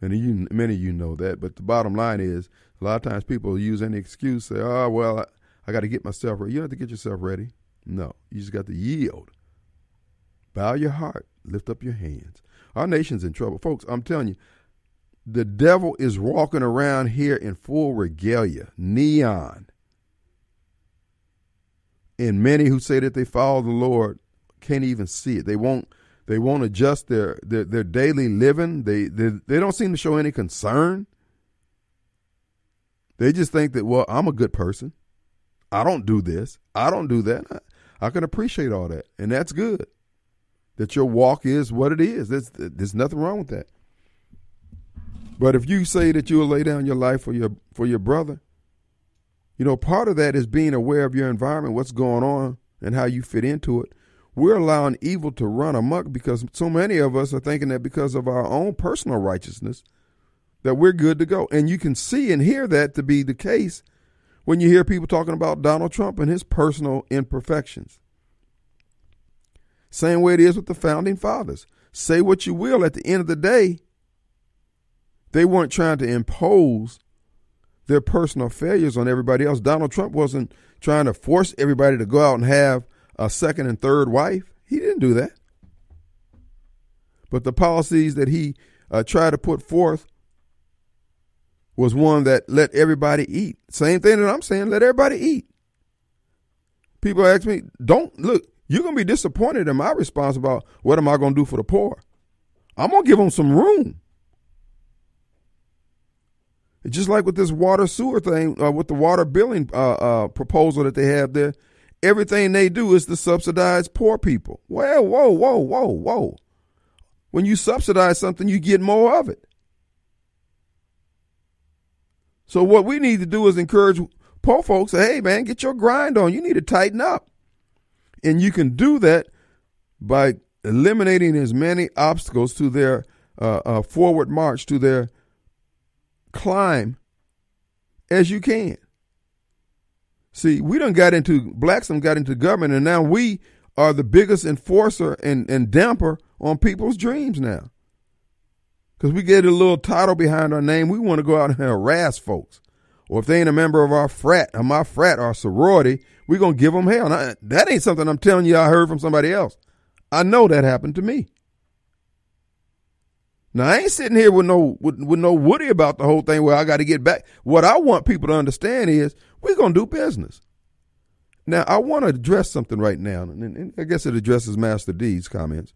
And you, many of you know that. But the bottom line is, a lot of times people use any excuse, say, oh, well, I, I got to get myself ready. You don't have to get yourself ready. No, you just got to yield. Bow your heart, lift up your hands. Our nation's in trouble. Folks, I'm telling you, the devil is walking around here in full regalia, neon. And many who say that they follow the Lord can't even see it. They won't they won't adjust their, their, their daily living. They, they they don't seem to show any concern. They just think that, well, I'm a good person. I don't do this. I don't do that. I, I can appreciate all that. And that's good. That your walk is what it is. There's, there's nothing wrong with that. But if you say that you'll lay down your life for your for your brother, you know, part of that is being aware of your environment, what's going on, and how you fit into it we're allowing evil to run amok because so many of us are thinking that because of our own personal righteousness that we're good to go. And you can see and hear that to be the case when you hear people talking about Donald Trump and his personal imperfections. Same way it is with the founding fathers. Say what you will, at the end of the day, they weren't trying to impose their personal failures on everybody else. Donald Trump wasn't trying to force everybody to go out and have a second and third wife. He didn't do that. But the policies that he uh, tried to put forth was one that let everybody eat. Same thing that I'm saying, let everybody eat. People ask me, don't look, you're going to be disappointed in my response about what am I going to do for the poor. I'm going to give them some room. Just like with this water sewer thing, uh, with the water billing uh, uh, proposal that they have there, everything they do is to subsidize poor people. Well, whoa, whoa, whoa, whoa. When you subsidize something, you get more of it. So what we need to do is encourage poor folks, hey man, get your grind on. You need to tighten up. And you can do that by eliminating as many obstacles to their uh, uh, forward march, to their climb as you can. See, we done got into blacks done got into government, and now we are the biggest enforcer and, and damper on people's dreams now. Because we get a little title behind our name, we want to go out and harass folks. Or if they ain't a member of our frat, or my frat, or sorority, we going to give them hell. Now, that ain't something I'm telling you I heard from somebody else. I know that happened to me. Now I ain't sitting here with no with, with no woody about the whole thing where I got to get back. What I want people to understand is we're gonna do business. Now I want to address something right now, and, and I guess it addresses Master D's comments.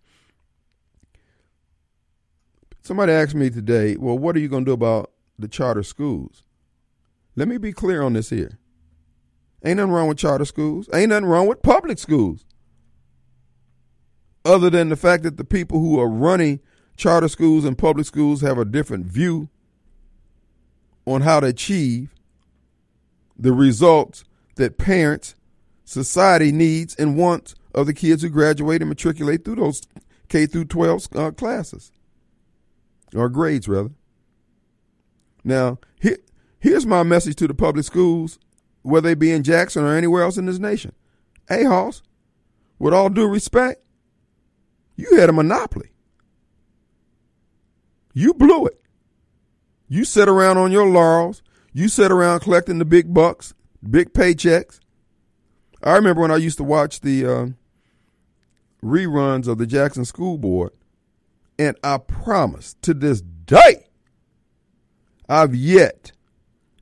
Somebody asked me today, well, what are you gonna do about the charter schools? Let me be clear on this here. Ain't nothing wrong with charter schools. Ain't nothing wrong with public schools. Other than the fact that the people who are running charter schools and public schools have a different view on how to achieve the results that parents, society needs and wants of the kids who graduate and matriculate through those K through 12 uh, classes or grades rather. Now, here, here's my message to the public schools, whether they be in Jackson or anywhere else in this nation. Hey, Hoss, with all due respect, you had a monopoly. You blew it. You sit around on your laurels. You sit around collecting the big bucks, big paychecks. I remember when I used to watch the uh, reruns of the Jackson School Board, and I promise to this day, I've yet,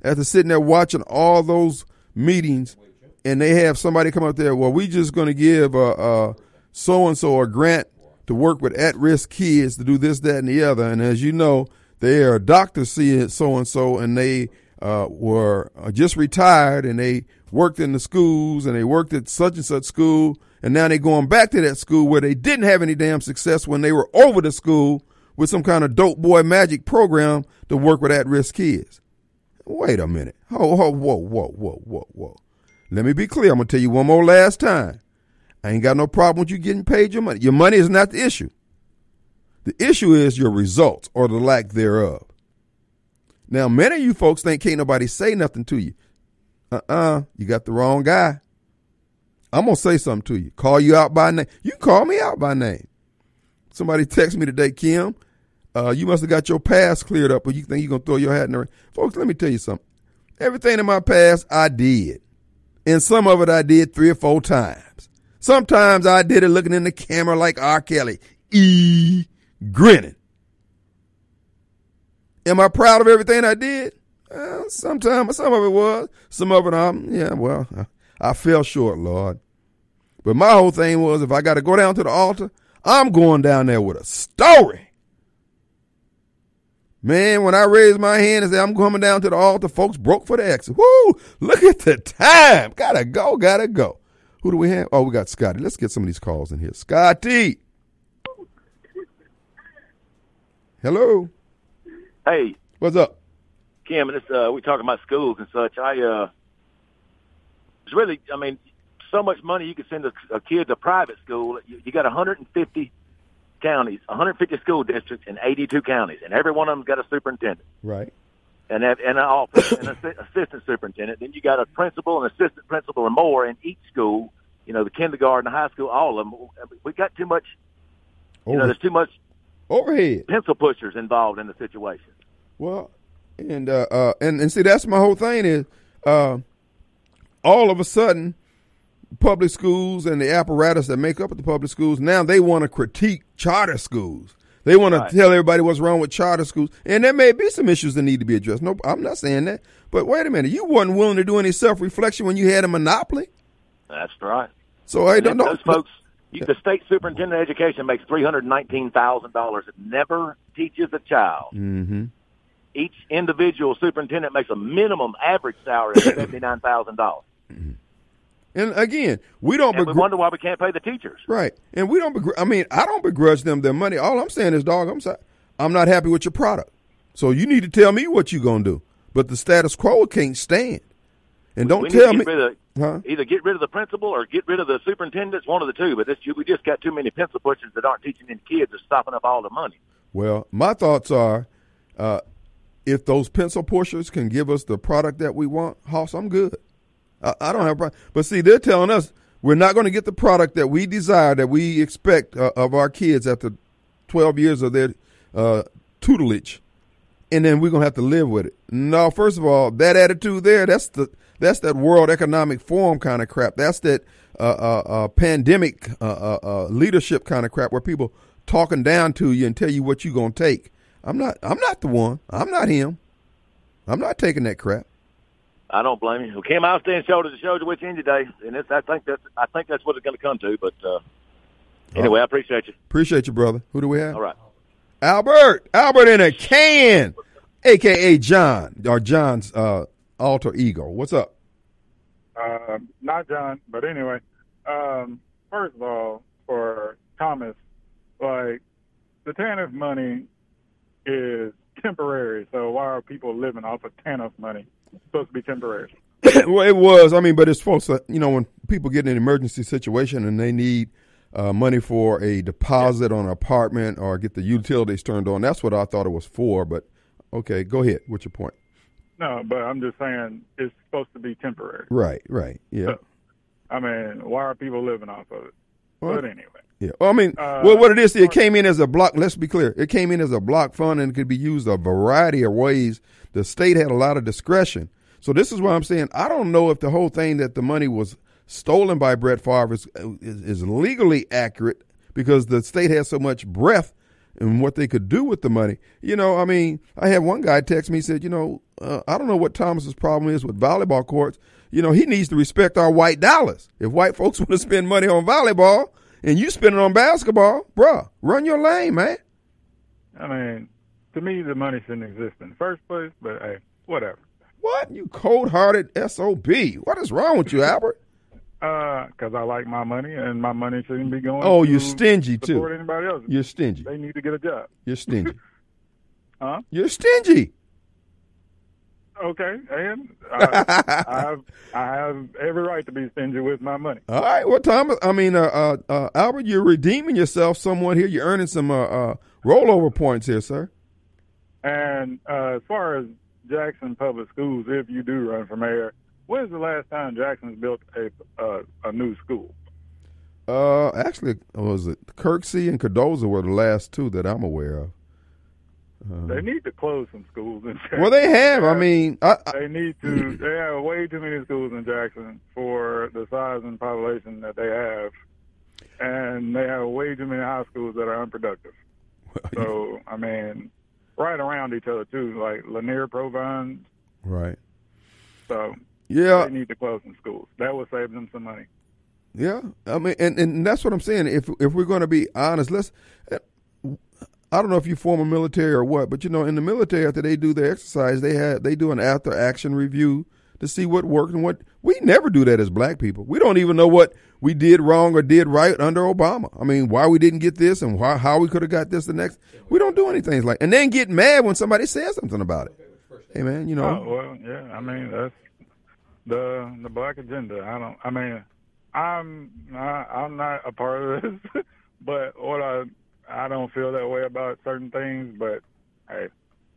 after sitting there watching all those meetings, and they have somebody come up there, well, we just going to give so and so a grant to work with at risk kids to do this, that, and the other. And as you know, they are doctors seeing so and so, and they uh, were uh, just retired and they worked in the schools and they worked at such and such school. And now they're going back to that school where they didn't have any damn success when they were over the school with some kind of dope boy magic program to work with at risk kids. Wait a minute. Oh, oh, whoa, whoa, whoa, whoa, whoa. Let me be clear. I'm going to tell you one more last time. I ain't got no problem with you getting paid your money. Your money is not the issue. The issue is your results or the lack thereof. Now, many of you folks think can't nobody say nothing to you. Uh-uh, you got the wrong guy. I'm gonna say something to you. Call you out by name. You call me out by name. Somebody text me today, Kim. Uh, you must have got your past cleared up, or you think you're gonna throw your hat in the ring. Folks, let me tell you something. Everything in my past, I did. And some of it I did three or four times. Sometimes I did it looking in the camera like R. Kelly. E grinning. Am I proud of everything I did? Uh, sometimes, some of it was. Some of it, I'm, yeah, well, I, I fell short, Lord. But my whole thing was if I got to go down to the altar, I'm going down there with a story. Man, when I raised my hand and said I'm coming down to the altar, folks broke for the exit. Woo! Look at the time. Gotta go, gotta go. Who do we have? Oh, we got Scotty. Let's get some of these calls in here. Scotty. Hello. Hey, What's up? Kim, this uh, we talking about schools and such. I uh, it's really, I mean, so much money you could send a, a kid to private school. You, you got 150 counties, 150 school districts in 82 counties, and every one of them's got a superintendent Right. And have, and an office and an assi- assistant superintendent. Then you got a principal, an assistant principal, or more in each school. You know, the kindergarten, the high school, all of them. We got too much. You know, there's too much overhead. pencil pushers involved in the situation. Well, and uh, uh and and see that's my whole thing is uh all of a sudden public schools and the apparatus that make up the public schools now they want to critique charter schools. They want Right. to tell everybody what's wrong with charter schools, and there may be some issues that need to be addressed. No, I'm not saying that. But wait a minute, you wasn't willing to do any self reflection when you had a monopoly. That's right. So hey, don't, don't those folks, you, the state superintendent of education makes three hundred nineteen thousand dollars. It never teaches a child. hmm Each individual superintendent makes a minimum average salary of seventy nine thousand dollars. And again, we don't. And we wonder why we can't pay the teachers. Right. And we don't begr- I mean, I don't begrudge them their money. All I'm saying is, dog, I'm sorry. I'm not happy with your product. So you need to tell me what you're going to do. But the status quo can't stand. And don't we tell me. of Huh? either get rid of the principal or get rid of the superintendents. One of the two. But this, we just got too many pencil pushers that aren't teaching any kids. Are stopping up all the money. Well, my thoughts are uh, if those pencil pushers can give us the product that we want, Hoss, I'm good. I, I don't have a problem. But see, they're telling us we're not going to get the product that we desire, that we expect uh, of our kids after 12 years of their uh, tutelage. And then we're gonna have to live with it. No, first of all, that attitude there—that's the that's that World Economic Forum kind of crap. That's that uh, uh, uh, pandemic uh, leadership kind of crap, where people talking down to you and tell you what you're gonna take. I'm not. I'm not the one. I'm not him. I'm not taking that crap. I don't blame you. Well, Kim, I was staying shoulder to shoulder with you in today, and it's, I think that's I think that's what it's going to come to. But uh, anyway, I appreciate you. Appreciate you, brother. Who do we have? All right. Albert. Albert in a can, aka John or John's uh, alter ego. What's up? Uh, not John, but anyway. Um, first of all, for Thomas, like the TANF money is temporary. So why are people living off of TANF money? Supposed to be temporary. well, it was. I mean, but it's supposed that, you know, when people get in an emergency situation and they need uh, money for a deposit on an apartment or get the utilities turned on, that's what I thought it was for. But okay, go ahead. What's your point? No, but I'm just saying it's supposed to be temporary. Right, right. Yeah. I mean, why are people living off of it? Well, but anyway, Yeah. Well, I mean, Uh, well, what it is, it came in as a block. Let's be clear. It came in as a block fund and it could be used a variety of ways. The state had a lot of discretion. So this is why I'm saying I don't know if the whole thing that the money was stolen by Brett Favre is, is, is legally accurate. because the state has so much breath in what they could do with the money. You know, I mean, I had one guy text me said, you know, uh, I don't know what Thomas's problem is with volleyball courts. You know, he needs to respect our white dollars. If white folks want to spend money on volleyball and you spend it on basketball, bruh, run your lane, man. I mean, to me, the money shouldn't exist in the first place, but hey, whatever. What? You cold hearted SOB. What is wrong with you, Albert? Uh, because Uh, I like my money, and my money shouldn't be going. Oh, to you're stingy, too. Anybody else? You're stingy. They need to get a job. You're stingy. Huh? You're stingy. Okay, and I, I have I have every right to be stingy with my money. All right. Well, Thomas, I mean, uh, uh, uh, Albert, you're redeeming yourself somewhat here. You're earning some uh, uh, rollover points here, sir. And uh, as far as Jackson Public Schools, if you do run for mayor, when's the last time Jackson's built a uh, a new school? Uh, actually, was it Kirksey and Cardozo were the last two that I'm aware of. Uh-huh. They need to close some schools in Jackson. Well, they have. I mean, I, I, They need to. They have way too many schools in Jackson for the size and population that they have, and they have way too many high schools that are unproductive. So I mean, right around each other too, like Lanier, Provine. right. So Yeah, they need to close some schools. That would save them some money. yeah. I mean, and, and that's what I'm saying. If if we're going to be honest, let's. I don't know if you former military or what, but you know, in the military, after they do their exercise, they have they do an after action review to see what worked and what we never do that as black people. We don't even know what we did wrong or did right under Obama. I mean, why we didn't get this and why how we could have got this the next. We don't do anything like, and then get mad when somebody says something about it. Hey man, you know, Oh, well, yeah. I mean, that's the the black agenda. I don't. I mean, I'm I'm not a part of this, but what I I don't feel that way about certain things. But hey,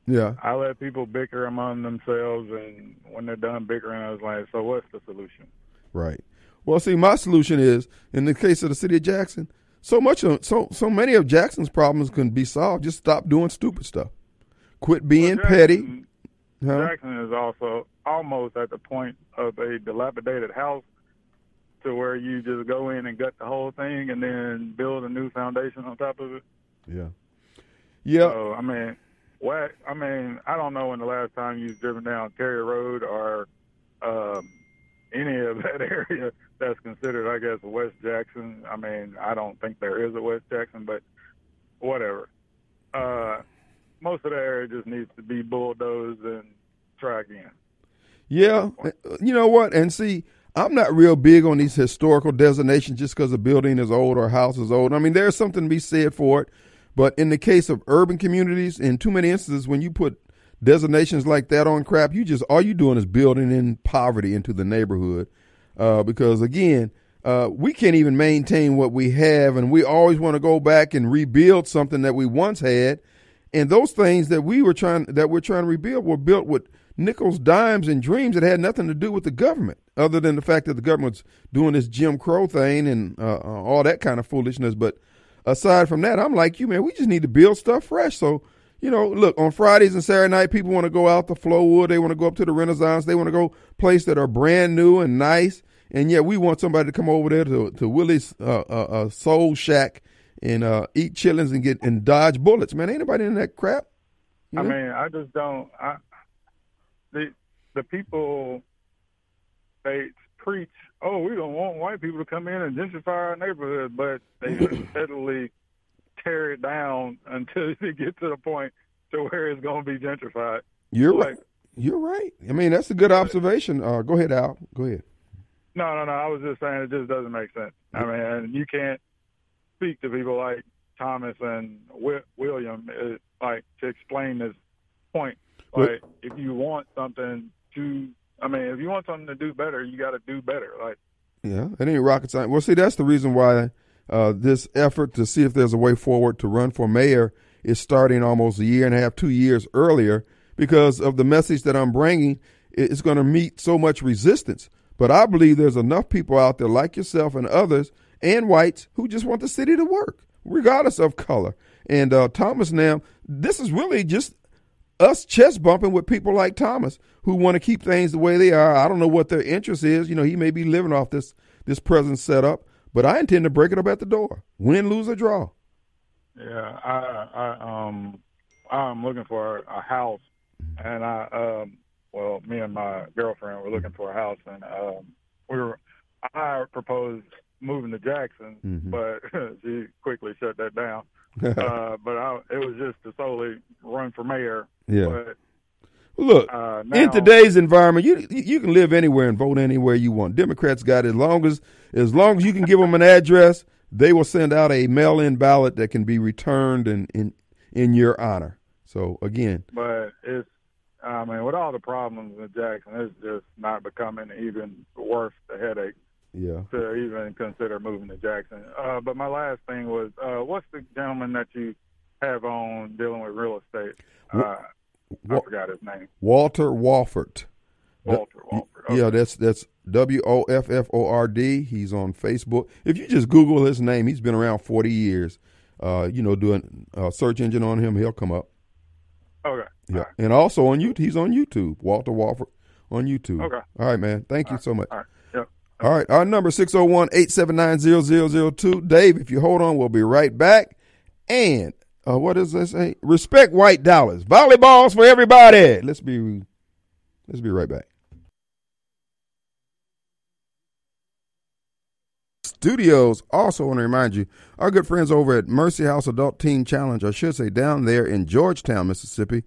yeah, I let people bicker among themselves, and when they're done bickering, I was like, so what's the solution? Right. Well, see, my solution is in the case of the city of Jackson. So much of so so many of Jackson's problems can be solved. Just stop doing stupid stuff. Quit being Well, petty. Huh? Jackson is also almost at the point of a dilapidated house to where you just go in and gut the whole thing and then build a new foundation on top of it. Yeah. Yeah. So I mean, what I mean, I don't know when the last time you've driven down Carrier Road or um, any of that area that's considered, I guess, West Jackson. I mean, I don't think there is a West Jackson, but whatever. Uh, most of the area just needs to be bulldozed and try again. Yeah, you know what? And see, I'm not real big on these historical designations just because a building is old or a house is old. I mean, there's something to be said for it. But in the case of urban communities, in too many instances, when you put designations like that on crap, you just all you're doing is building in poverty into the neighborhood. Uh, because again, uh, we can't even maintain what we have, and we always want to go back and rebuild something that we once had. And those things that we were trying that we're trying to rebuild were built with nickels, dimes, and dreams that had nothing to do with the government, other than the fact that the government's doing this Jim Crow thing and uh, uh, all that kind of foolishness. But aside from that, I'm like you, man. We just need to build stuff fresh. So you know, look on Fridays and Saturday night, people want to go out to Flowood. They want to go up to the Renaissance. They want to go places that are brand new and nice. And yet, we want somebody to come over there to to Willie's uh, uh, uh, Soul Shack and uh, eat chillings and get and dodge bullets. Man, ain't nobody in that crap. You I mean, I just don't. I, the the people they preach, oh, we don't want white people to come in and gentrify our neighborhood, but they steadily tear it down until they get to the point to where it's going to be gentrified. You're Like- right. You're right. I mean, that's a good observation. Uh, go ahead, Al. Go ahead. No, no, no. I was just saying it just doesn't make sense. I mean, you can't speak to people like Thomas and Wi- William uh, like to explain this point. Like, if you want something to, I mean, if you want something to do better, you got to do better. Like, Yeah, it ain't rocket science. Well, see, that's the reason why uh, this effort to see if there's a way forward to run for mayor is starting almost a year and a half, two years earlier, because of the message that I'm bringing. It's going to meet so much resistance. But I believe there's enough people out there like yourself and others and whites who just want the city to work, regardless of color. And uh, Thomas Nam, this is really just us chest bumping with people like Thomas who want to keep things the way they are. I don't know what their interest is. You know, he may be living off this this present setup, but I intend to break it up at the door. Win, lose, or draw. Yeah, I, I um, I'm looking for a house, and I um, well, me and my girlfriend were looking for a house, and um, we were, I proposed moving to Jackson, Mhm. but she quickly shut that down. uh, but I, it was just to solely run for mayor. Yeah. But Look, uh, in today's environment, you you can live anywhere and vote anywhere you want. Democrats got it. as long as as long as you can give them an address, they will send out a mail-in ballot that can be returned in in in your honor. So again, but it's I mean, with all the problems in Jackson, it's just not becoming even worth the headache yeah. to even consider moving to Jackson. Uh, but my last thing was, uh, what's the gentleman that you have on dealing with real estate? Uh, I forgot his name. Walter Wofford. Walter Wofford. Yeah, that's that's W O F F O R D. He's on Facebook. If you just Google his name, he's been around forty years. Uh, you know, doing a search engine on him, he'll come up. Okay. Yeah, and also on YouTube, he's on YouTube. Walter Wofford on YouTube. Okay. All right, man. Thank you so much. All right. Our number 601-879-0002. Dave, if you hold on, we'll be right back. And uh, what does this say? Respect white dollars. Volleyballs for everybody. Let's be let's be right back. Studios also want to remind you, our good friends over at Mercy House Adult Teen Challenge, I should say down there in Georgetown, Mississippi.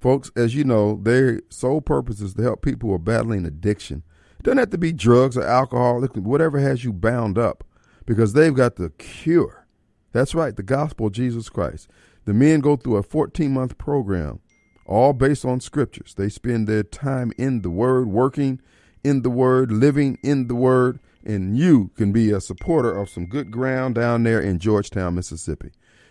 Folks, as you know, their sole purpose is to help people who are battling addiction. Doesn't have to be drugs or alcohol, whatever has you bound up, because they've got the cure. That's right, the gospel of Jesus Christ. The men go through a 14 month program, all based on scriptures. They spend their time in the Word, working in the Word, living in the Word, and you can be a supporter of some good ground down there in Georgetown, Mississippi.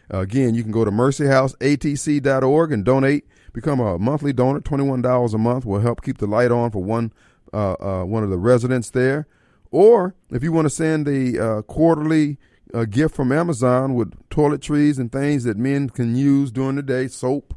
Again, you can go to mercyhouseatc.org and donate. Become a monthly donor. Twenty-one dollars a month will help keep the light on for one uh, uh, one of the residents there. Or if you want to send a uh, quarterly uh, gift from Amazon with toiletries and things that men can use during the day, soap,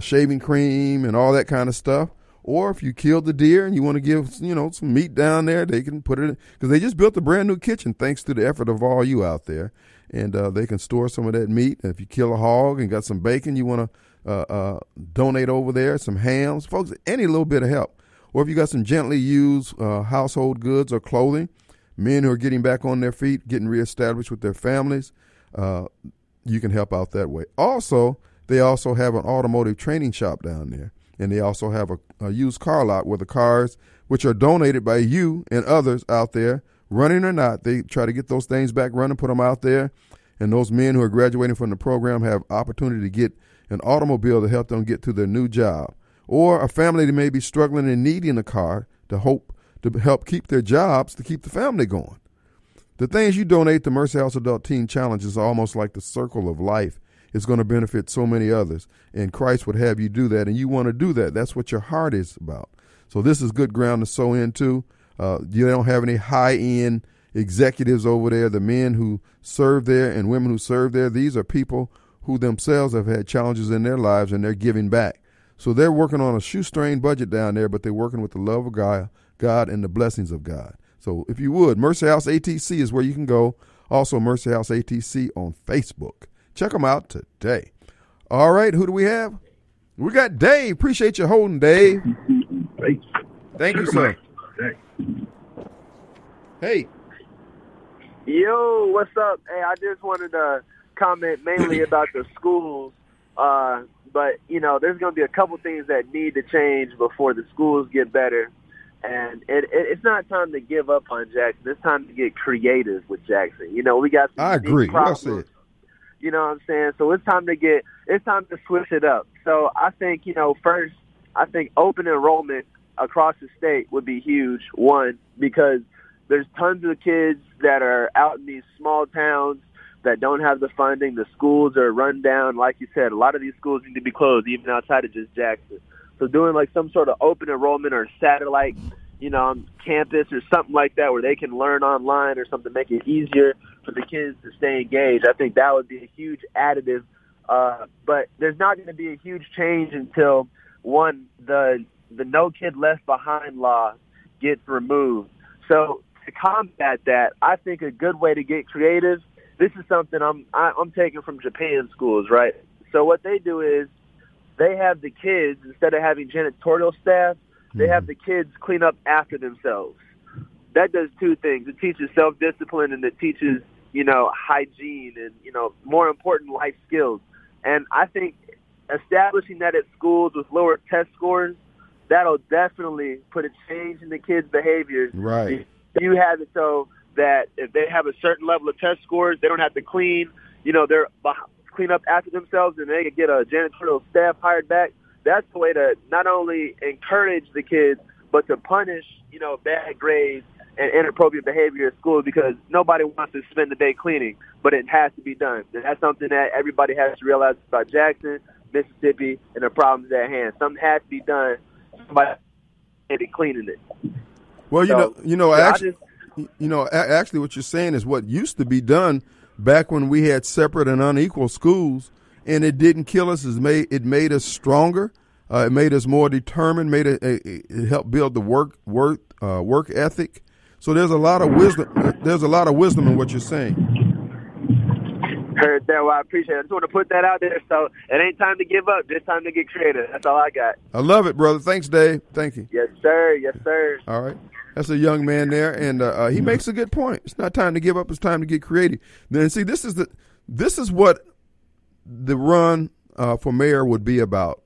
shaving cream, and all that kind of stuff. Or if you killed the deer and you want to give, you know, some meat down there, they can put it because they just built a brand new kitchen thanks to the effort of all you out there, and uh, they can store some of that meat. And if you kill a hog and got some bacon, you want to uh, uh, donate over there, some hams, folks. Any little bit of help. Or if you got some gently used uh, household goods or clothing, men who are getting back on their feet, getting reestablished with their families, uh, you can help out that way. Also, they also have an automotive training shop down there, and they also have a, a used car lot where the cars, which are donated by you and others out there, running or not, they try to get those things back running, put them out there, and those men who are graduating from the program have opportunity to get an automobile to help them get to their new job, or a family that may be struggling and needing a car to hope to help keep their jobs to keep the family going. The things you donate to Mercy House Adult Teen Challenge is almost like the circle of life. It's going to benefit so many others, and Christ would have you do that, and you want to do that. That's what your heart is about. So this is good ground to sow into. Uh, you don't have any high end executives over there, the men who serve there and women who serve there. These are people who themselves have had challenges in their lives, and they're giving back. So they're working on a shoestring budget down there, but they're working with the love of God, God and the blessings of God. So if you would, Mercy House ATC is where you can go. Also, Mercy House ATC on Facebook. Check them out today. All right, who do we have? We got Dave. Appreciate you holding, Dave. Thank you, sir. Hey, Yo, what's up? Hey, I just wanted to comment mainly about the schools. Uh, but you know, there's going to be a couple things that need to change before the schools get better. And it, it, it's not time to give up on Jackson. It's time to get creative with Jackson. You know, we got some I agree. Well problems. said. You know what I'm saying? So it's time to get it's time to switch it up. So I think, you know, first I think open enrollment across the state would be huge. One, because there's tons of kids that are out in these small towns that don't have the funding. The schools are run down. Like you said, a lot of these schools need to be closed, even outside of just Jackson. So doing like some sort of open enrollment or satellite, you know, campus or something like that where they can learn online or something, make it easier for the kids to stay engaged. I think that would be a huge additive. Uh, but there's not going to be a huge change until one, the the no kid left behind law gets removed. So to combat that, I think a good way to get creative. This is something I'm I, I'm taking from Japan schools, right? So what they do is they have the kids instead of having janitorial staff, they mm-hmm. have the kids clean up after themselves. That does two things. It teaches self discipline and it teaches you know hygiene and you know more important life skills. And I think establishing that at schools with lower test scores, that'll definitely put a change in the kids' behaviors. Right. You have it so that if they have a certain level of test scores, they don't have to clean. You know, they're clean up after themselves, and they can get a janitorial staff hired back. That's the way to not only encourage the kids, but to punish you know bad grades and inappropriate behavior at school because nobody wants to spend the day cleaning, but it has to be done. And that's something that everybody has to realize about Jackson, Mississippi, and the problems at hand. Something has to be done. Somebody has to be cleaning it. Well, you So, know, you know, yeah, I actually, you know, actually, what you're saying is what used to be done back when we had separate and unequal schools, and it didn't kill us. It made it made us stronger. Uh, it made us more determined. Made it, it, it helped build the work work uh, work ethic. So there's a lot of wisdom. There's a lot of wisdom in what you're saying. Heard that. Well, I appreciate it. I just want to put that out there. So it ain't time to give up. Just time to get creative. That's all I got. I love it, brother. Thanks, Dave. Thank you. Yes, sir. Yes, sir. All right. That's a young man there, and uh, uh, he makes a good point. It's not time to give up. It's time to get creative. Then see, this is the this is what the run uh, for mayor would be about: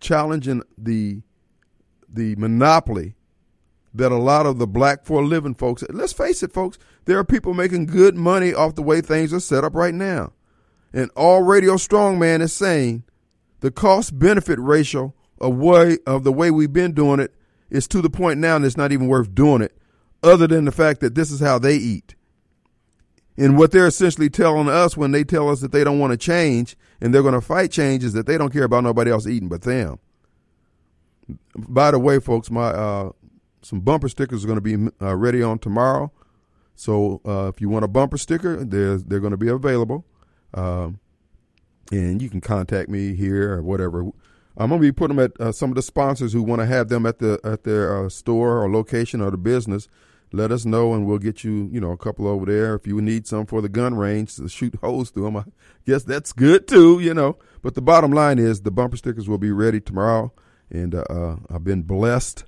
challenging the the monopoly that a lot of the black for a living folks. Let's face it, folks. There are people making good money off the way things are set up right now, and all Radio Strongman is saying the cost benefit ratio of way of the way we've been doing it is to the point now and it's not even worth doing it, other than the fact that this is how they eat. And what they're essentially telling us when they tell us that they don't want to change and they're going to fight change is that they don't care about nobody else eating but them. By the way, folks, my uh, some bumper stickers are going to be uh, ready on tomorrow. So uh, if you want a bumper sticker, they're they're going to be available, um, and you can contact me here or whatever. I'm going to be putting them at uh, some of the sponsors who want to have them at the at their uh, store or location or the business. Let us know, and we'll get you, you know, a couple over there. If you need some for the gun range to shoot holes through them, I guess that's good too, you know. But the bottom line is the bumper stickers will be ready tomorrow, and uh, uh, I've been blessed,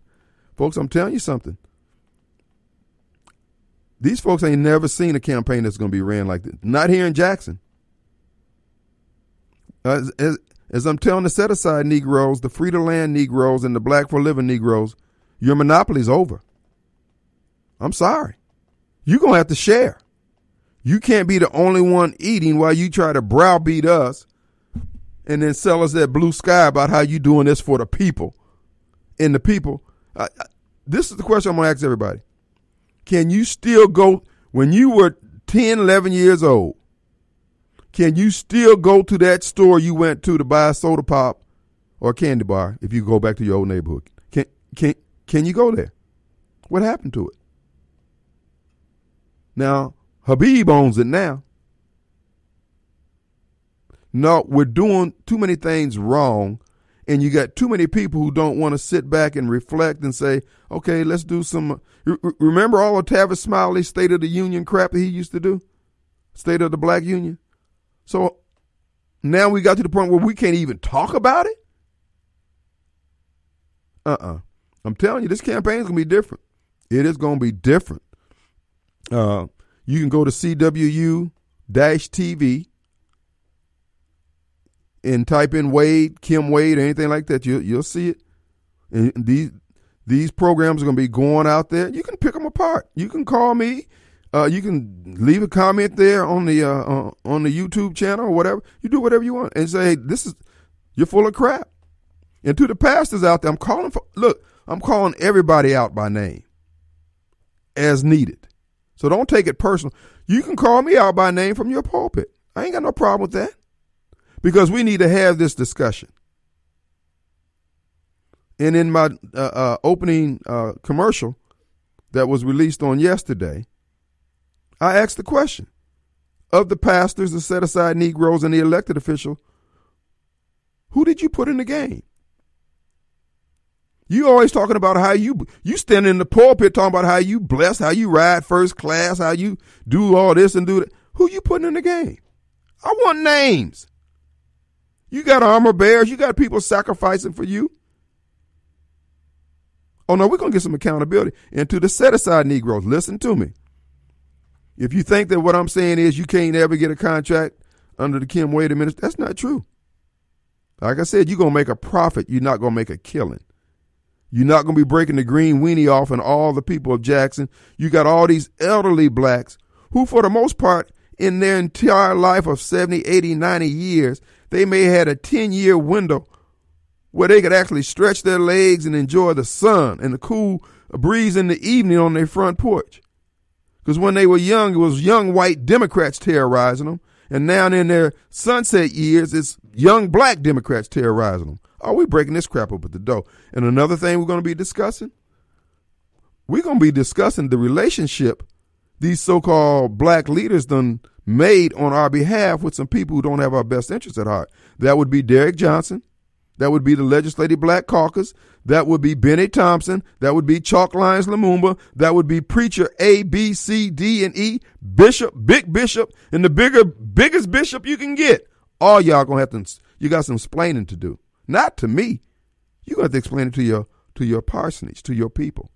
folks. I'm telling you something. These folks ain't never seen a campaign that's going to be ran like this. Not here in Jackson. As, as, as I'm telling the set aside Negroes, the free to land Negroes, and the black for living Negroes, your monopoly's over. I'm sorry. You're going to have to share. You can't be the only one eating while you try to browbeat us and then sell us that blue sky about how you doing this for the people. And the people, I, I, this is the question I'm going to ask everybody. Can you still go, when you were 10, 11 years old, can you still go to that store you went to to buy a soda pop or a candy bar if you go back to your old neighborhood? Can, can, can you go there? What happened to it? Now, Habib owns it now. No, we're doing too many things wrong, and you got too many people who don't want to sit back and reflect and say, okay, let's do some. Remember all of Tavis Smiley's State of the Union crap that he used to do? State of the Black Union? So now we got to the point where we can't even talk about it? Uh uh-uh. uh. i am telling you, this campaign is going to be different. It is going to be different. Uh, you can go to CWU TV and type in Wade, Kim Wade, or anything like that. You, you'll see it. And these these programs are going to be going out there. You can pick them apart. You can call me. Uh, you can leave a comment there on the uh, uh, on the YouTube channel or whatever. You do whatever you want and say, "This is you're full of crap." And to the pastors out there, I'm calling for. Look, I'm calling everybody out by name as needed. So don't take it personal. You can call me out by name from your pulpit. I ain't got no problem with that because we need to have this discussion. And in my uh, uh, opening uh, commercial that was released on yesterday, I asked the question of the pastors, the set aside Negroes, and the elected official who did you put in the game? You always talking about how you you stand in the pulpit talking about how you blessed, how you ride first class, how you do all this and do that. Who you putting in the game? I want names. You got armor bearers. You got people sacrificing for you. Oh no, we're gonna get some accountability. And to the set aside Negroes, listen to me. If you think that what I'm saying is you can't ever get a contract under the Kim Wade administration, that's not true. Like I said, you're gonna make a profit. You're not gonna make a killing. You're not gonna be breaking the green weenie off and all the people of Jackson. You got all these elderly blacks who, for the most part, in their entire life of 70, 80, 90 years, they may have had a 10 year window where they could actually stretch their legs and enjoy the sun and the cool breeze in the evening on their front porch. Because when they were young, it was young white Democrats terrorizing them. And now in their sunset years, it's young black Democrats terrorizing them. Are we breaking this crap up at the door? And another thing we're going to be discussing, we're going to be discussing the relationship these so-called black leaders done made on our behalf with some people who don't have our best interests at heart. That would be Derrick Johnson. That would be the Legislative Black Caucus. That would be Bennie Thompson. That would be Chalk Lyons Lumumba. That would be Preacher A, B, C, D, and E. Bishop, Big Bishop, and the bigger, biggest bishop you can get. All y'all gonna have to. You got some explaining to do. Not to me. You got to explain it to your to your parsonage, to your people.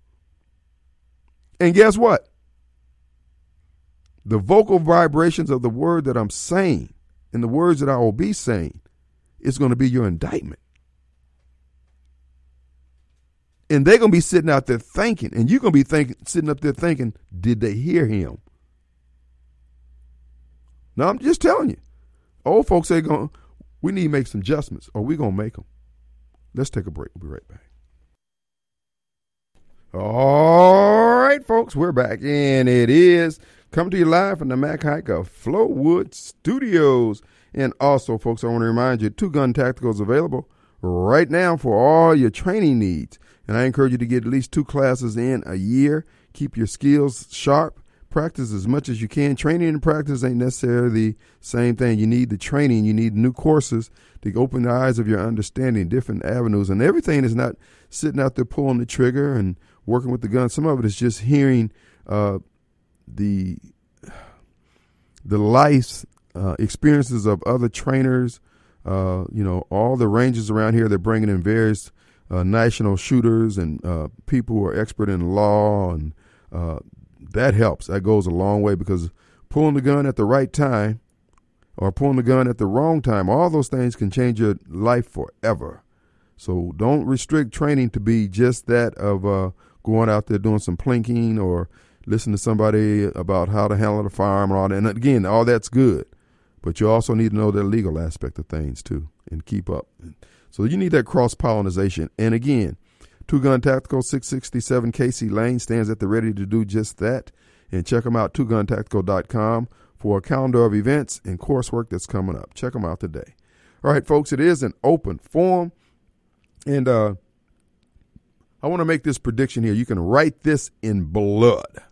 And guess what? The vocal vibrations of the word that I'm saying and the words that I will be saying is going to be your indictment. And they're going to be sitting out there thinking, and you're going to be thinking, sitting up there thinking, did they hear him? Now, I'm just telling you. Old folks are going, we need to make some adjustments, or we're going to make them. Let's take a break. We'll be right back. All right, folks, we're back, and it is coming to you live from the Mac Haik of Flowood Studios. And also, folks, I want to remind you, Two Gun Tactical is available right now for all your training needs. And I encourage you to get at least two classes in a year. Keep your skills sharp. Practice as much as you can. Training and practice ain't necessarily the same thing. You need the training. You need new courses to open the eyes of your understanding, different avenues. And everything is not sitting out there pulling the trigger and working with the gun. Some of it is just hearing uh, the the life uh, experiences of other trainers. Uh, you know, all the ranges around here, they're bringing in various uh, national shooters and uh, people who are expert in law, and uh, that helps. That goes a long way because pulling the gun at the right time or pulling the gun at the wrong time, all those things can change your life forever. So don't restrict training to be just that of uh, going out there doing some plinking or listening to somebody about how to handle a firearm and all that. And again, all that's good. But you also need to know the legal aspect of things too and keep up. So you need that cross pollination. And again, Two Gun Tactical 667 Casey Lane stands at the ready to do just that. And check them out, twoguntactical.com for a calendar of events and coursework that's coming up. Check them out today. All right, folks, it is an open forum. And uh, I want to make this prediction here. You can write this in blood.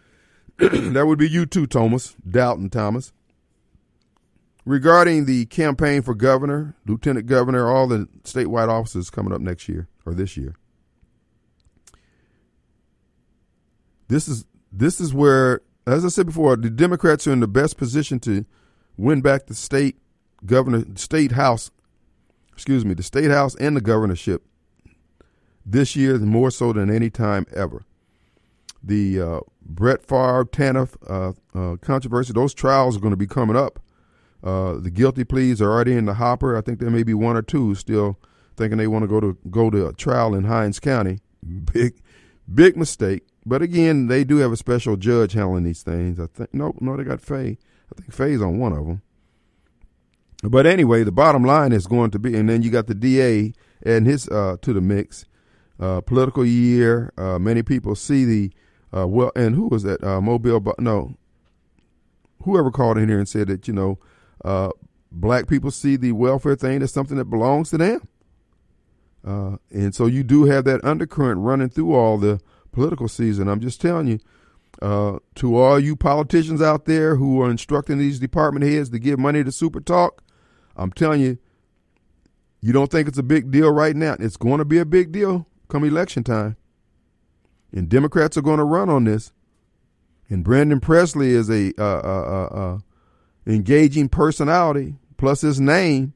that would be you too, Thomas, Dalton Thomas. Regarding the campaign for governor, lieutenant governor, all the statewide offices coming up next year or this year. This is this is where, as I said before, the Democrats are in the best position to win back the state governor, state house, excuse me, the state house and the governorship this year more so than any time ever. The uh, Brett Favre TANF uh, uh, controversy, those trials are going to be coming up. Uh, the guilty pleas are already in the hopper. I think there may be one or two still thinking they want to go to go to a trial in Hinds County. Big, big mistake. But again, they do have a special judge handling these things. I think no, no, they got Fay. I think Fay's on one of them. But anyway, the bottom line is going to be, and then you got the DA and his uh, to the mix. Uh, political year. Uh, many people see the uh, well, and who was that? Uh, Mobile, no, whoever called in here and said that you know, uh, black people see the welfare thing as something that belongs to them, uh, and so you do have that undercurrent running through all the political season. I'm just telling you, uh, to all you politicians out there who are instructing these department heads to give money to Super Talk, I'm telling you, you don't think it's a big deal right now. It's going to be a big deal come election time. And Democrats are going to run on this. And Brandon Presley is a uh, uh, uh, uh engaging personality, plus his name.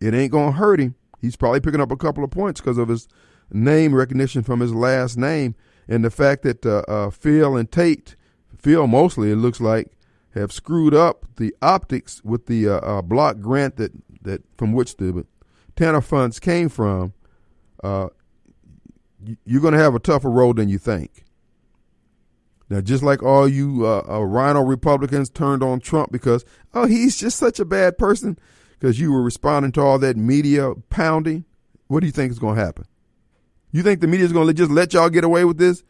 It ain't going to hurt him. He's probably picking up a couple of points because of his name recognition from his last name and the fact that uh, uh, Phil and Tate, Phil mostly, it looks like, have screwed up the optics with the uh, uh, block grant that, that from which the TANF funds came from. Uh, you're going to have a tougher road than you think. Now, just like all you uh, uh, RINO Republicans turned on Trump because, oh, he's just such a bad person because you were responding to all that media pounding, what do you think is going to happen? You think the media is going to just let y'all get away with this?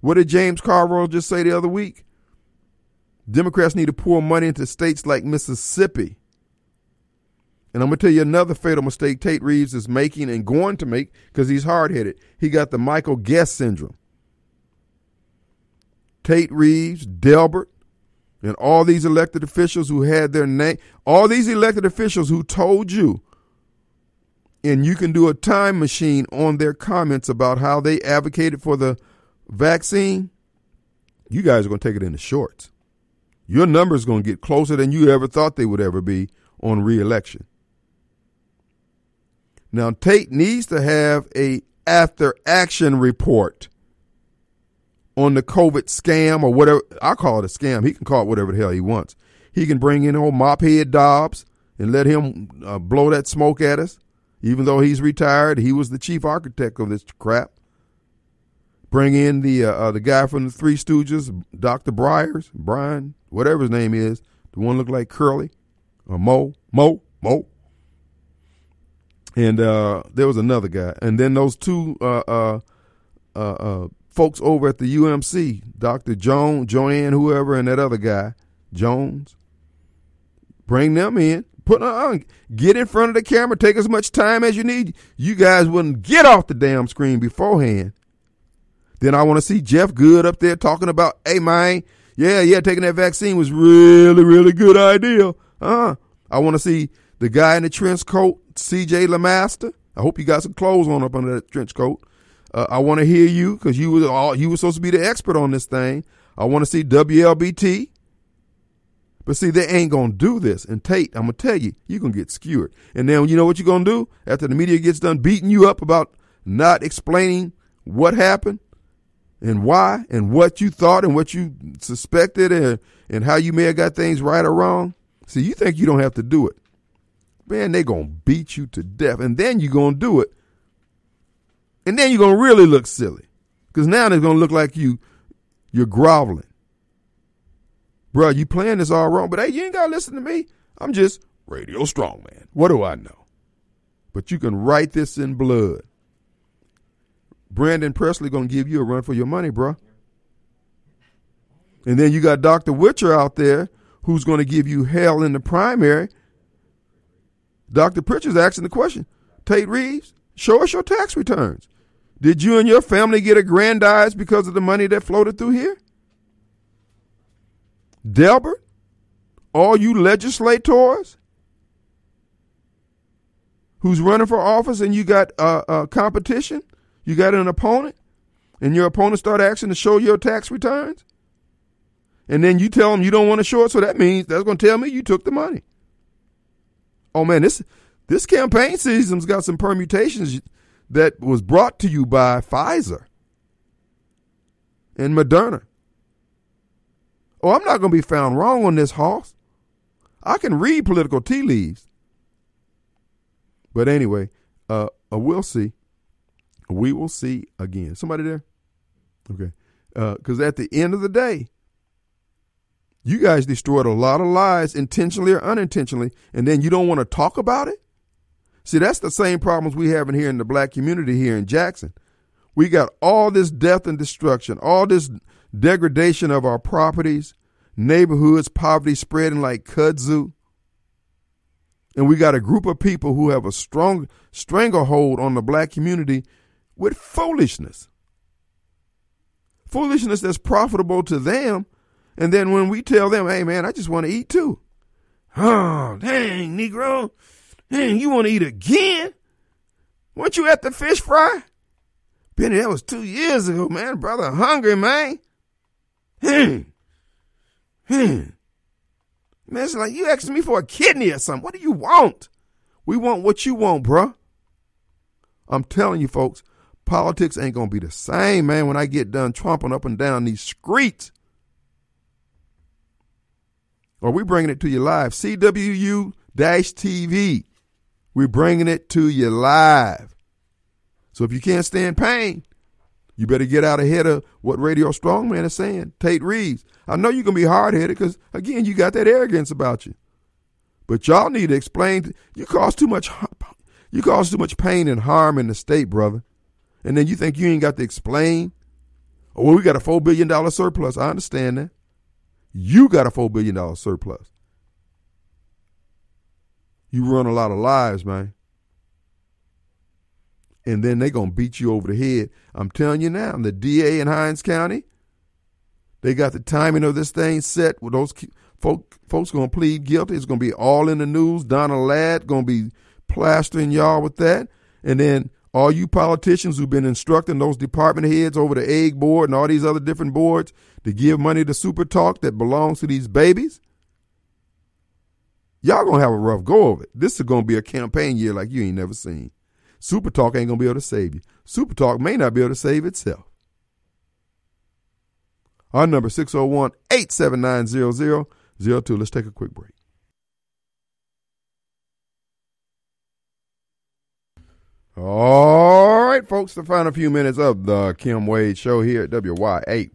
What did James Carville just say the other week? Democrats need to pour money into states like Mississippi. And I'm going to tell you another fatal mistake Tate Reeves is making and going to make because he's hard headed. He got the Michael Guest syndrome. Tate Reeves, Delbert, and all these elected officials who had their name, all these elected officials who told you, and you can do a time machine on their comments about how they advocated for the vaccine, you guys are going to take it in the shorts. Your number's going to get closer than you ever thought they would ever be on reelection. Now Tate needs to have a after action report on the COVID scam or whatever. I call it a scam. He can call it whatever the hell he wants. He can bring in old mophead Dobbs and let him uh, blow that smoke at us. Even though he's retired, he was the chief architect of this crap. Bring in the uh, uh, the guy from the Three Stooges, Dr. Briers, Brian, whatever his name is, the one looked like Curly, or Mo, Mo, Mo. And uh, there was another guy, and then those two uh, uh, uh, folks over at the UMC, Dr. Joan, Joanne, whoever, and that other guy, Jones. Bring them in. Put on. Get in front of the camera. Take as much time as you need. You guys wouldn't get off the damn screen beforehand. Then I want to see Jeff Good up there talking about, hey man, yeah, yeah, taking that vaccine was really, really good idea. Uh, I want to see the guy in the trench coat, C.J. LeMaster. I hope you got some clothes on up under that trench coat. Uh, I want to hear you because you was all you were supposed to be the expert on this thing. I want to see WLBT. But see, they ain't gonna do this. And Tate, I'm gonna tell you, you're gonna get skewered. And then you know what you're gonna do after the media gets done beating you up about not explaining what happened and why and what you thought and what you suspected and, and how you may have got things right or wrong. See, you think you don't have to do it. Man, they gonna beat you to death. And then you're gonna do it. And then you're gonna really look silly. Because now it's gonna look like you you're groveling. Bro, you playing this all wrong, but hey, you ain't gotta listen to me. I'm just radio strongman. What do I know? But you can write this in blood. Brandon Presley gonna give you a run for your money, bro. And then you got Dr. Witcher out there who's going to give you hell in the primary. Dr. Witcher's asking the question Tate Reeves, show us your tax returns. Did you and your family get aggrandized because of the money that floated through here? Delbert, all you legislators who's running for office and you got uh, uh, competition, you got an opponent, and your opponent start asking to show your tax returns, and then you tell them you don't want to show it, so that means that's going to tell me you took the money. Oh man, this this campaign season's got some permutations that was brought to you by Pfizer and Moderna. Oh, I'm not going to be found wrong on this, Hoss. I can read political tea leaves. But anyway, uh, uh, we'll see. We will see again. Somebody there? Okay. Because uh, at the end of the day, you guys destroyed a lot of lives intentionally or unintentionally, and then you don't want to talk about it? See, that's the same problems we have in here in the black community here in Jackson. We got all this death and destruction, all this degradation of our properties, neighborhoods, poverty spreading like kudzu. And we got a group of people who have a strong stranglehold on the black community with foolishness. Foolishness that's profitable to them. And then when we tell them, hey man, I just want to eat too. Oh, dang, Negro. Dang, you want to eat again? Weren't you at the fish fry? Benny, that was two years ago, man. Brother, hungry, man. Hmm. Hmm. Man, it's like you asking me for a kidney or something. What do you want? We want what you want, bruh. I'm telling you, folks, politics ain't gonna be the same, man, when I get done tromping up and down these streets. Or we bringing it to you live. CWU TV. We're bringing it to you live. So if you can't stand pain, you better get out ahead of what Radio Strongman is saying. Tate Reeves. I know you're going to be hard headed because, again, you got that arrogance about you. But y'all need to explain. You cause too much. You cause too much pain and harm in the state, brother. And then you think you ain't got to explain. Oh, well, we got a four billion dollar surplus. I understand that. You got a four billion dollar surplus. You run a lot of lives, man. And then they gonna beat you over the head. I'm telling you now, the DA in Hinds County, they got the timing of this thing set with those folk, folks gonna plead guilty. It's gonna be all in the news. Donna Ladd gonna be plastering y'all with that. And then all you politicians who've been instructing those department heads over the egg board and all these other different boards to give money to Super Talk that belongs to these babies, y'all gonna have a rough go of it. This is gonna be a campaign year like you ain't never seen. Super Talk ain't gonna be able to save you. Super Talk may not be able to save itself. Our number 601 879 0002. Let's take a quick break. All right, folks, the final few minutes of the Kim Wade Show here at WY8.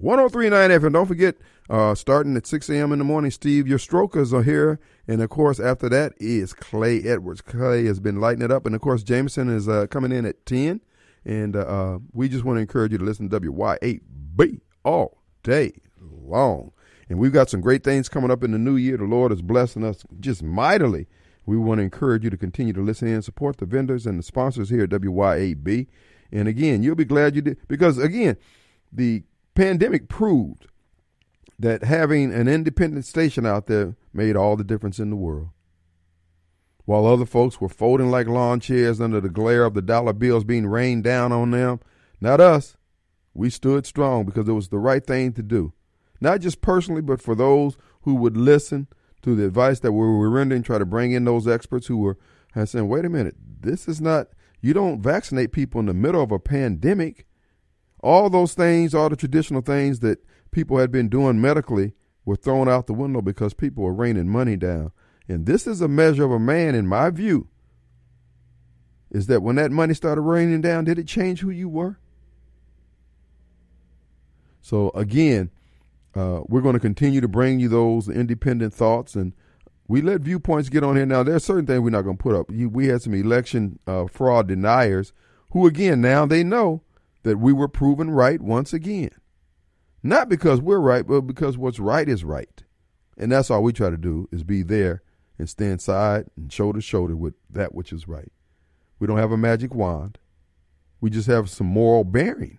1039 FM. Don't forget, uh, starting at 6 a.m. in the morning, Steve, your strokers are here. And of course, after that is Clay Edwards. Clay has been lighting it up. And of course, Jameson is uh, coming in at 10. And uh, uh we just want to encourage you to listen to WYAB all day long. And we've got some great things coming up in the new year. The Lord is blessing us just mightily. We want to encourage you to continue to listen and support the vendors and the sponsors here at WYAB. And again, you'll be glad you did because again, the pandemic proved that having an independent station out there made all the difference in the world. While other folks were folding like lawn chairs under the glare of the dollar bills being rained down on them, not us. We stood strong because it was the right thing to do. Not just personally, but for those who would listen to the advice that we were rendering, try to bring in those experts who were saying, wait a minute, this is not, you don't vaccinate people in the middle of a pandemic. All those things, all the traditional things that people had been doing medically were thrown out the window because people were raining money down. And this is a measure of a man, in my view, is that when that money started raining down, did it change who you were? So again, uh, we're going to continue to bring you those independent thoughts, and we let viewpoints get on here. Now, there are certain things we're not going to put up. We had some election uh, fraud deniers who, again, now they know that we were proven right once again. Not because we're right, but because what's right is right. And that's all we try to do is be there and stand side and shoulder to shoulder with that which is right. We don't have a magic wand. We just have some moral bearing.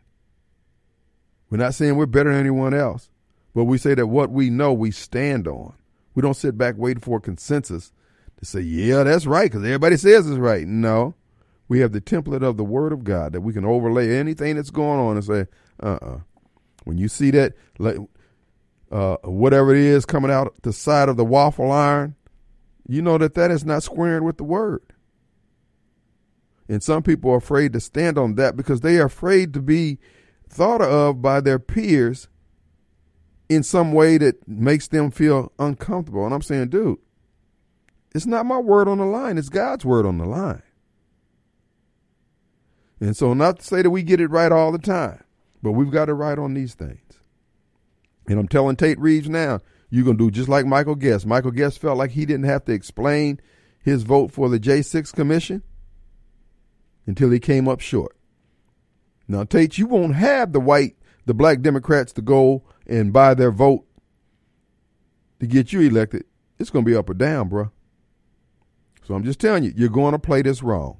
We're not saying we're better than anyone else, but we say that what we know we stand on. We don't sit back waiting for a consensus to say, yeah, that's right, because everybody says it's right. No. We have the template of the Word of God that we can overlay anything that's going on and say, uh uh when you see that, uh, whatever it is coming out the side of the waffle iron, you know that that is not squaring with the word. And some people are afraid to stand on that because they are afraid to be thought of by their peers in some way that makes them feel uncomfortable. And I'm saying, dude, it's not my word on the line, it's God's word on the line. And so, not to say that we get it right all the time, but we've got it right on these things. And I'm telling Tate Reeves now, you're going to do just like Michael Guest. Michael Guest felt like he didn't have to explain his vote for the J6 Commission until he came up short. Now, Tate, you won't have the white, the black Democrats to go and buy their vote to get you elected. It's going to be up or down, bro. So I'm just telling you, you're going to play this wrong.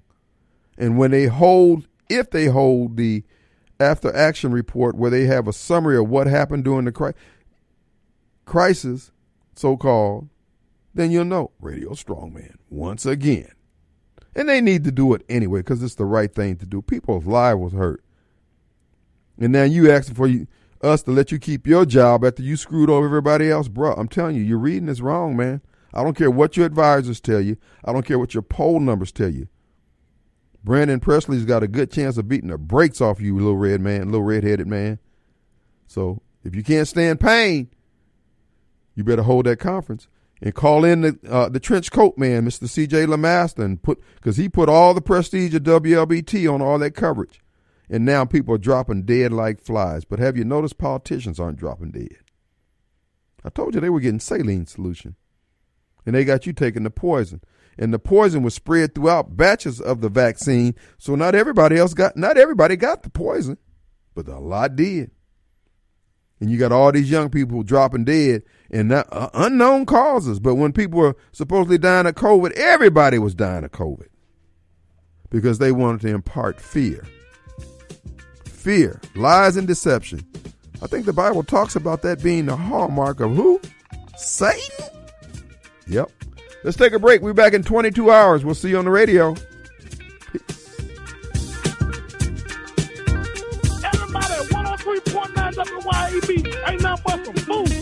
And when they hold, if they hold the after action report where they have a summary of what happened during the cri- crisis, so called, then you'll know Radio Strongman once again. And they need to do it anyway because it's the right thing to do. People's lives was hurt. And now you asking for you, us to let you keep your job after you screwed over everybody else, bro. I'm telling you, you're reading this wrong, man. I don't care what your advisors tell you. I don't care what your poll numbers tell you. Brandon Presley's got a good chance of beating the brakes off you, little red man, little red-headed man. So if you can't stand pain, you better hold that conference and call in the uh, the trench coat man, Mr. C.J. LeMaster, and put because he put all the prestige of WLBT on all that coverage, and now people are dropping dead like flies. But have you noticed politicians aren't dropping dead? I told you they were getting saline solution, and they got you taking the poison, and the poison was spread throughout batches of the vaccine. So not everybody else got not everybody got the poison, but a lot did. And you got all these young people dropping dead and not, uh, unknown causes. But when people were supposedly dying of COVID, everybody was dying of COVID because they wanted to impart fear. Fear, lies, and deception. I think the Bible talks about that being the hallmark of who? Satan? Yep. Let's take a break. We'll be back in 22 hours. We'll see you on the radio. Everybody, 103.9 WYAB ain't nothing but some food.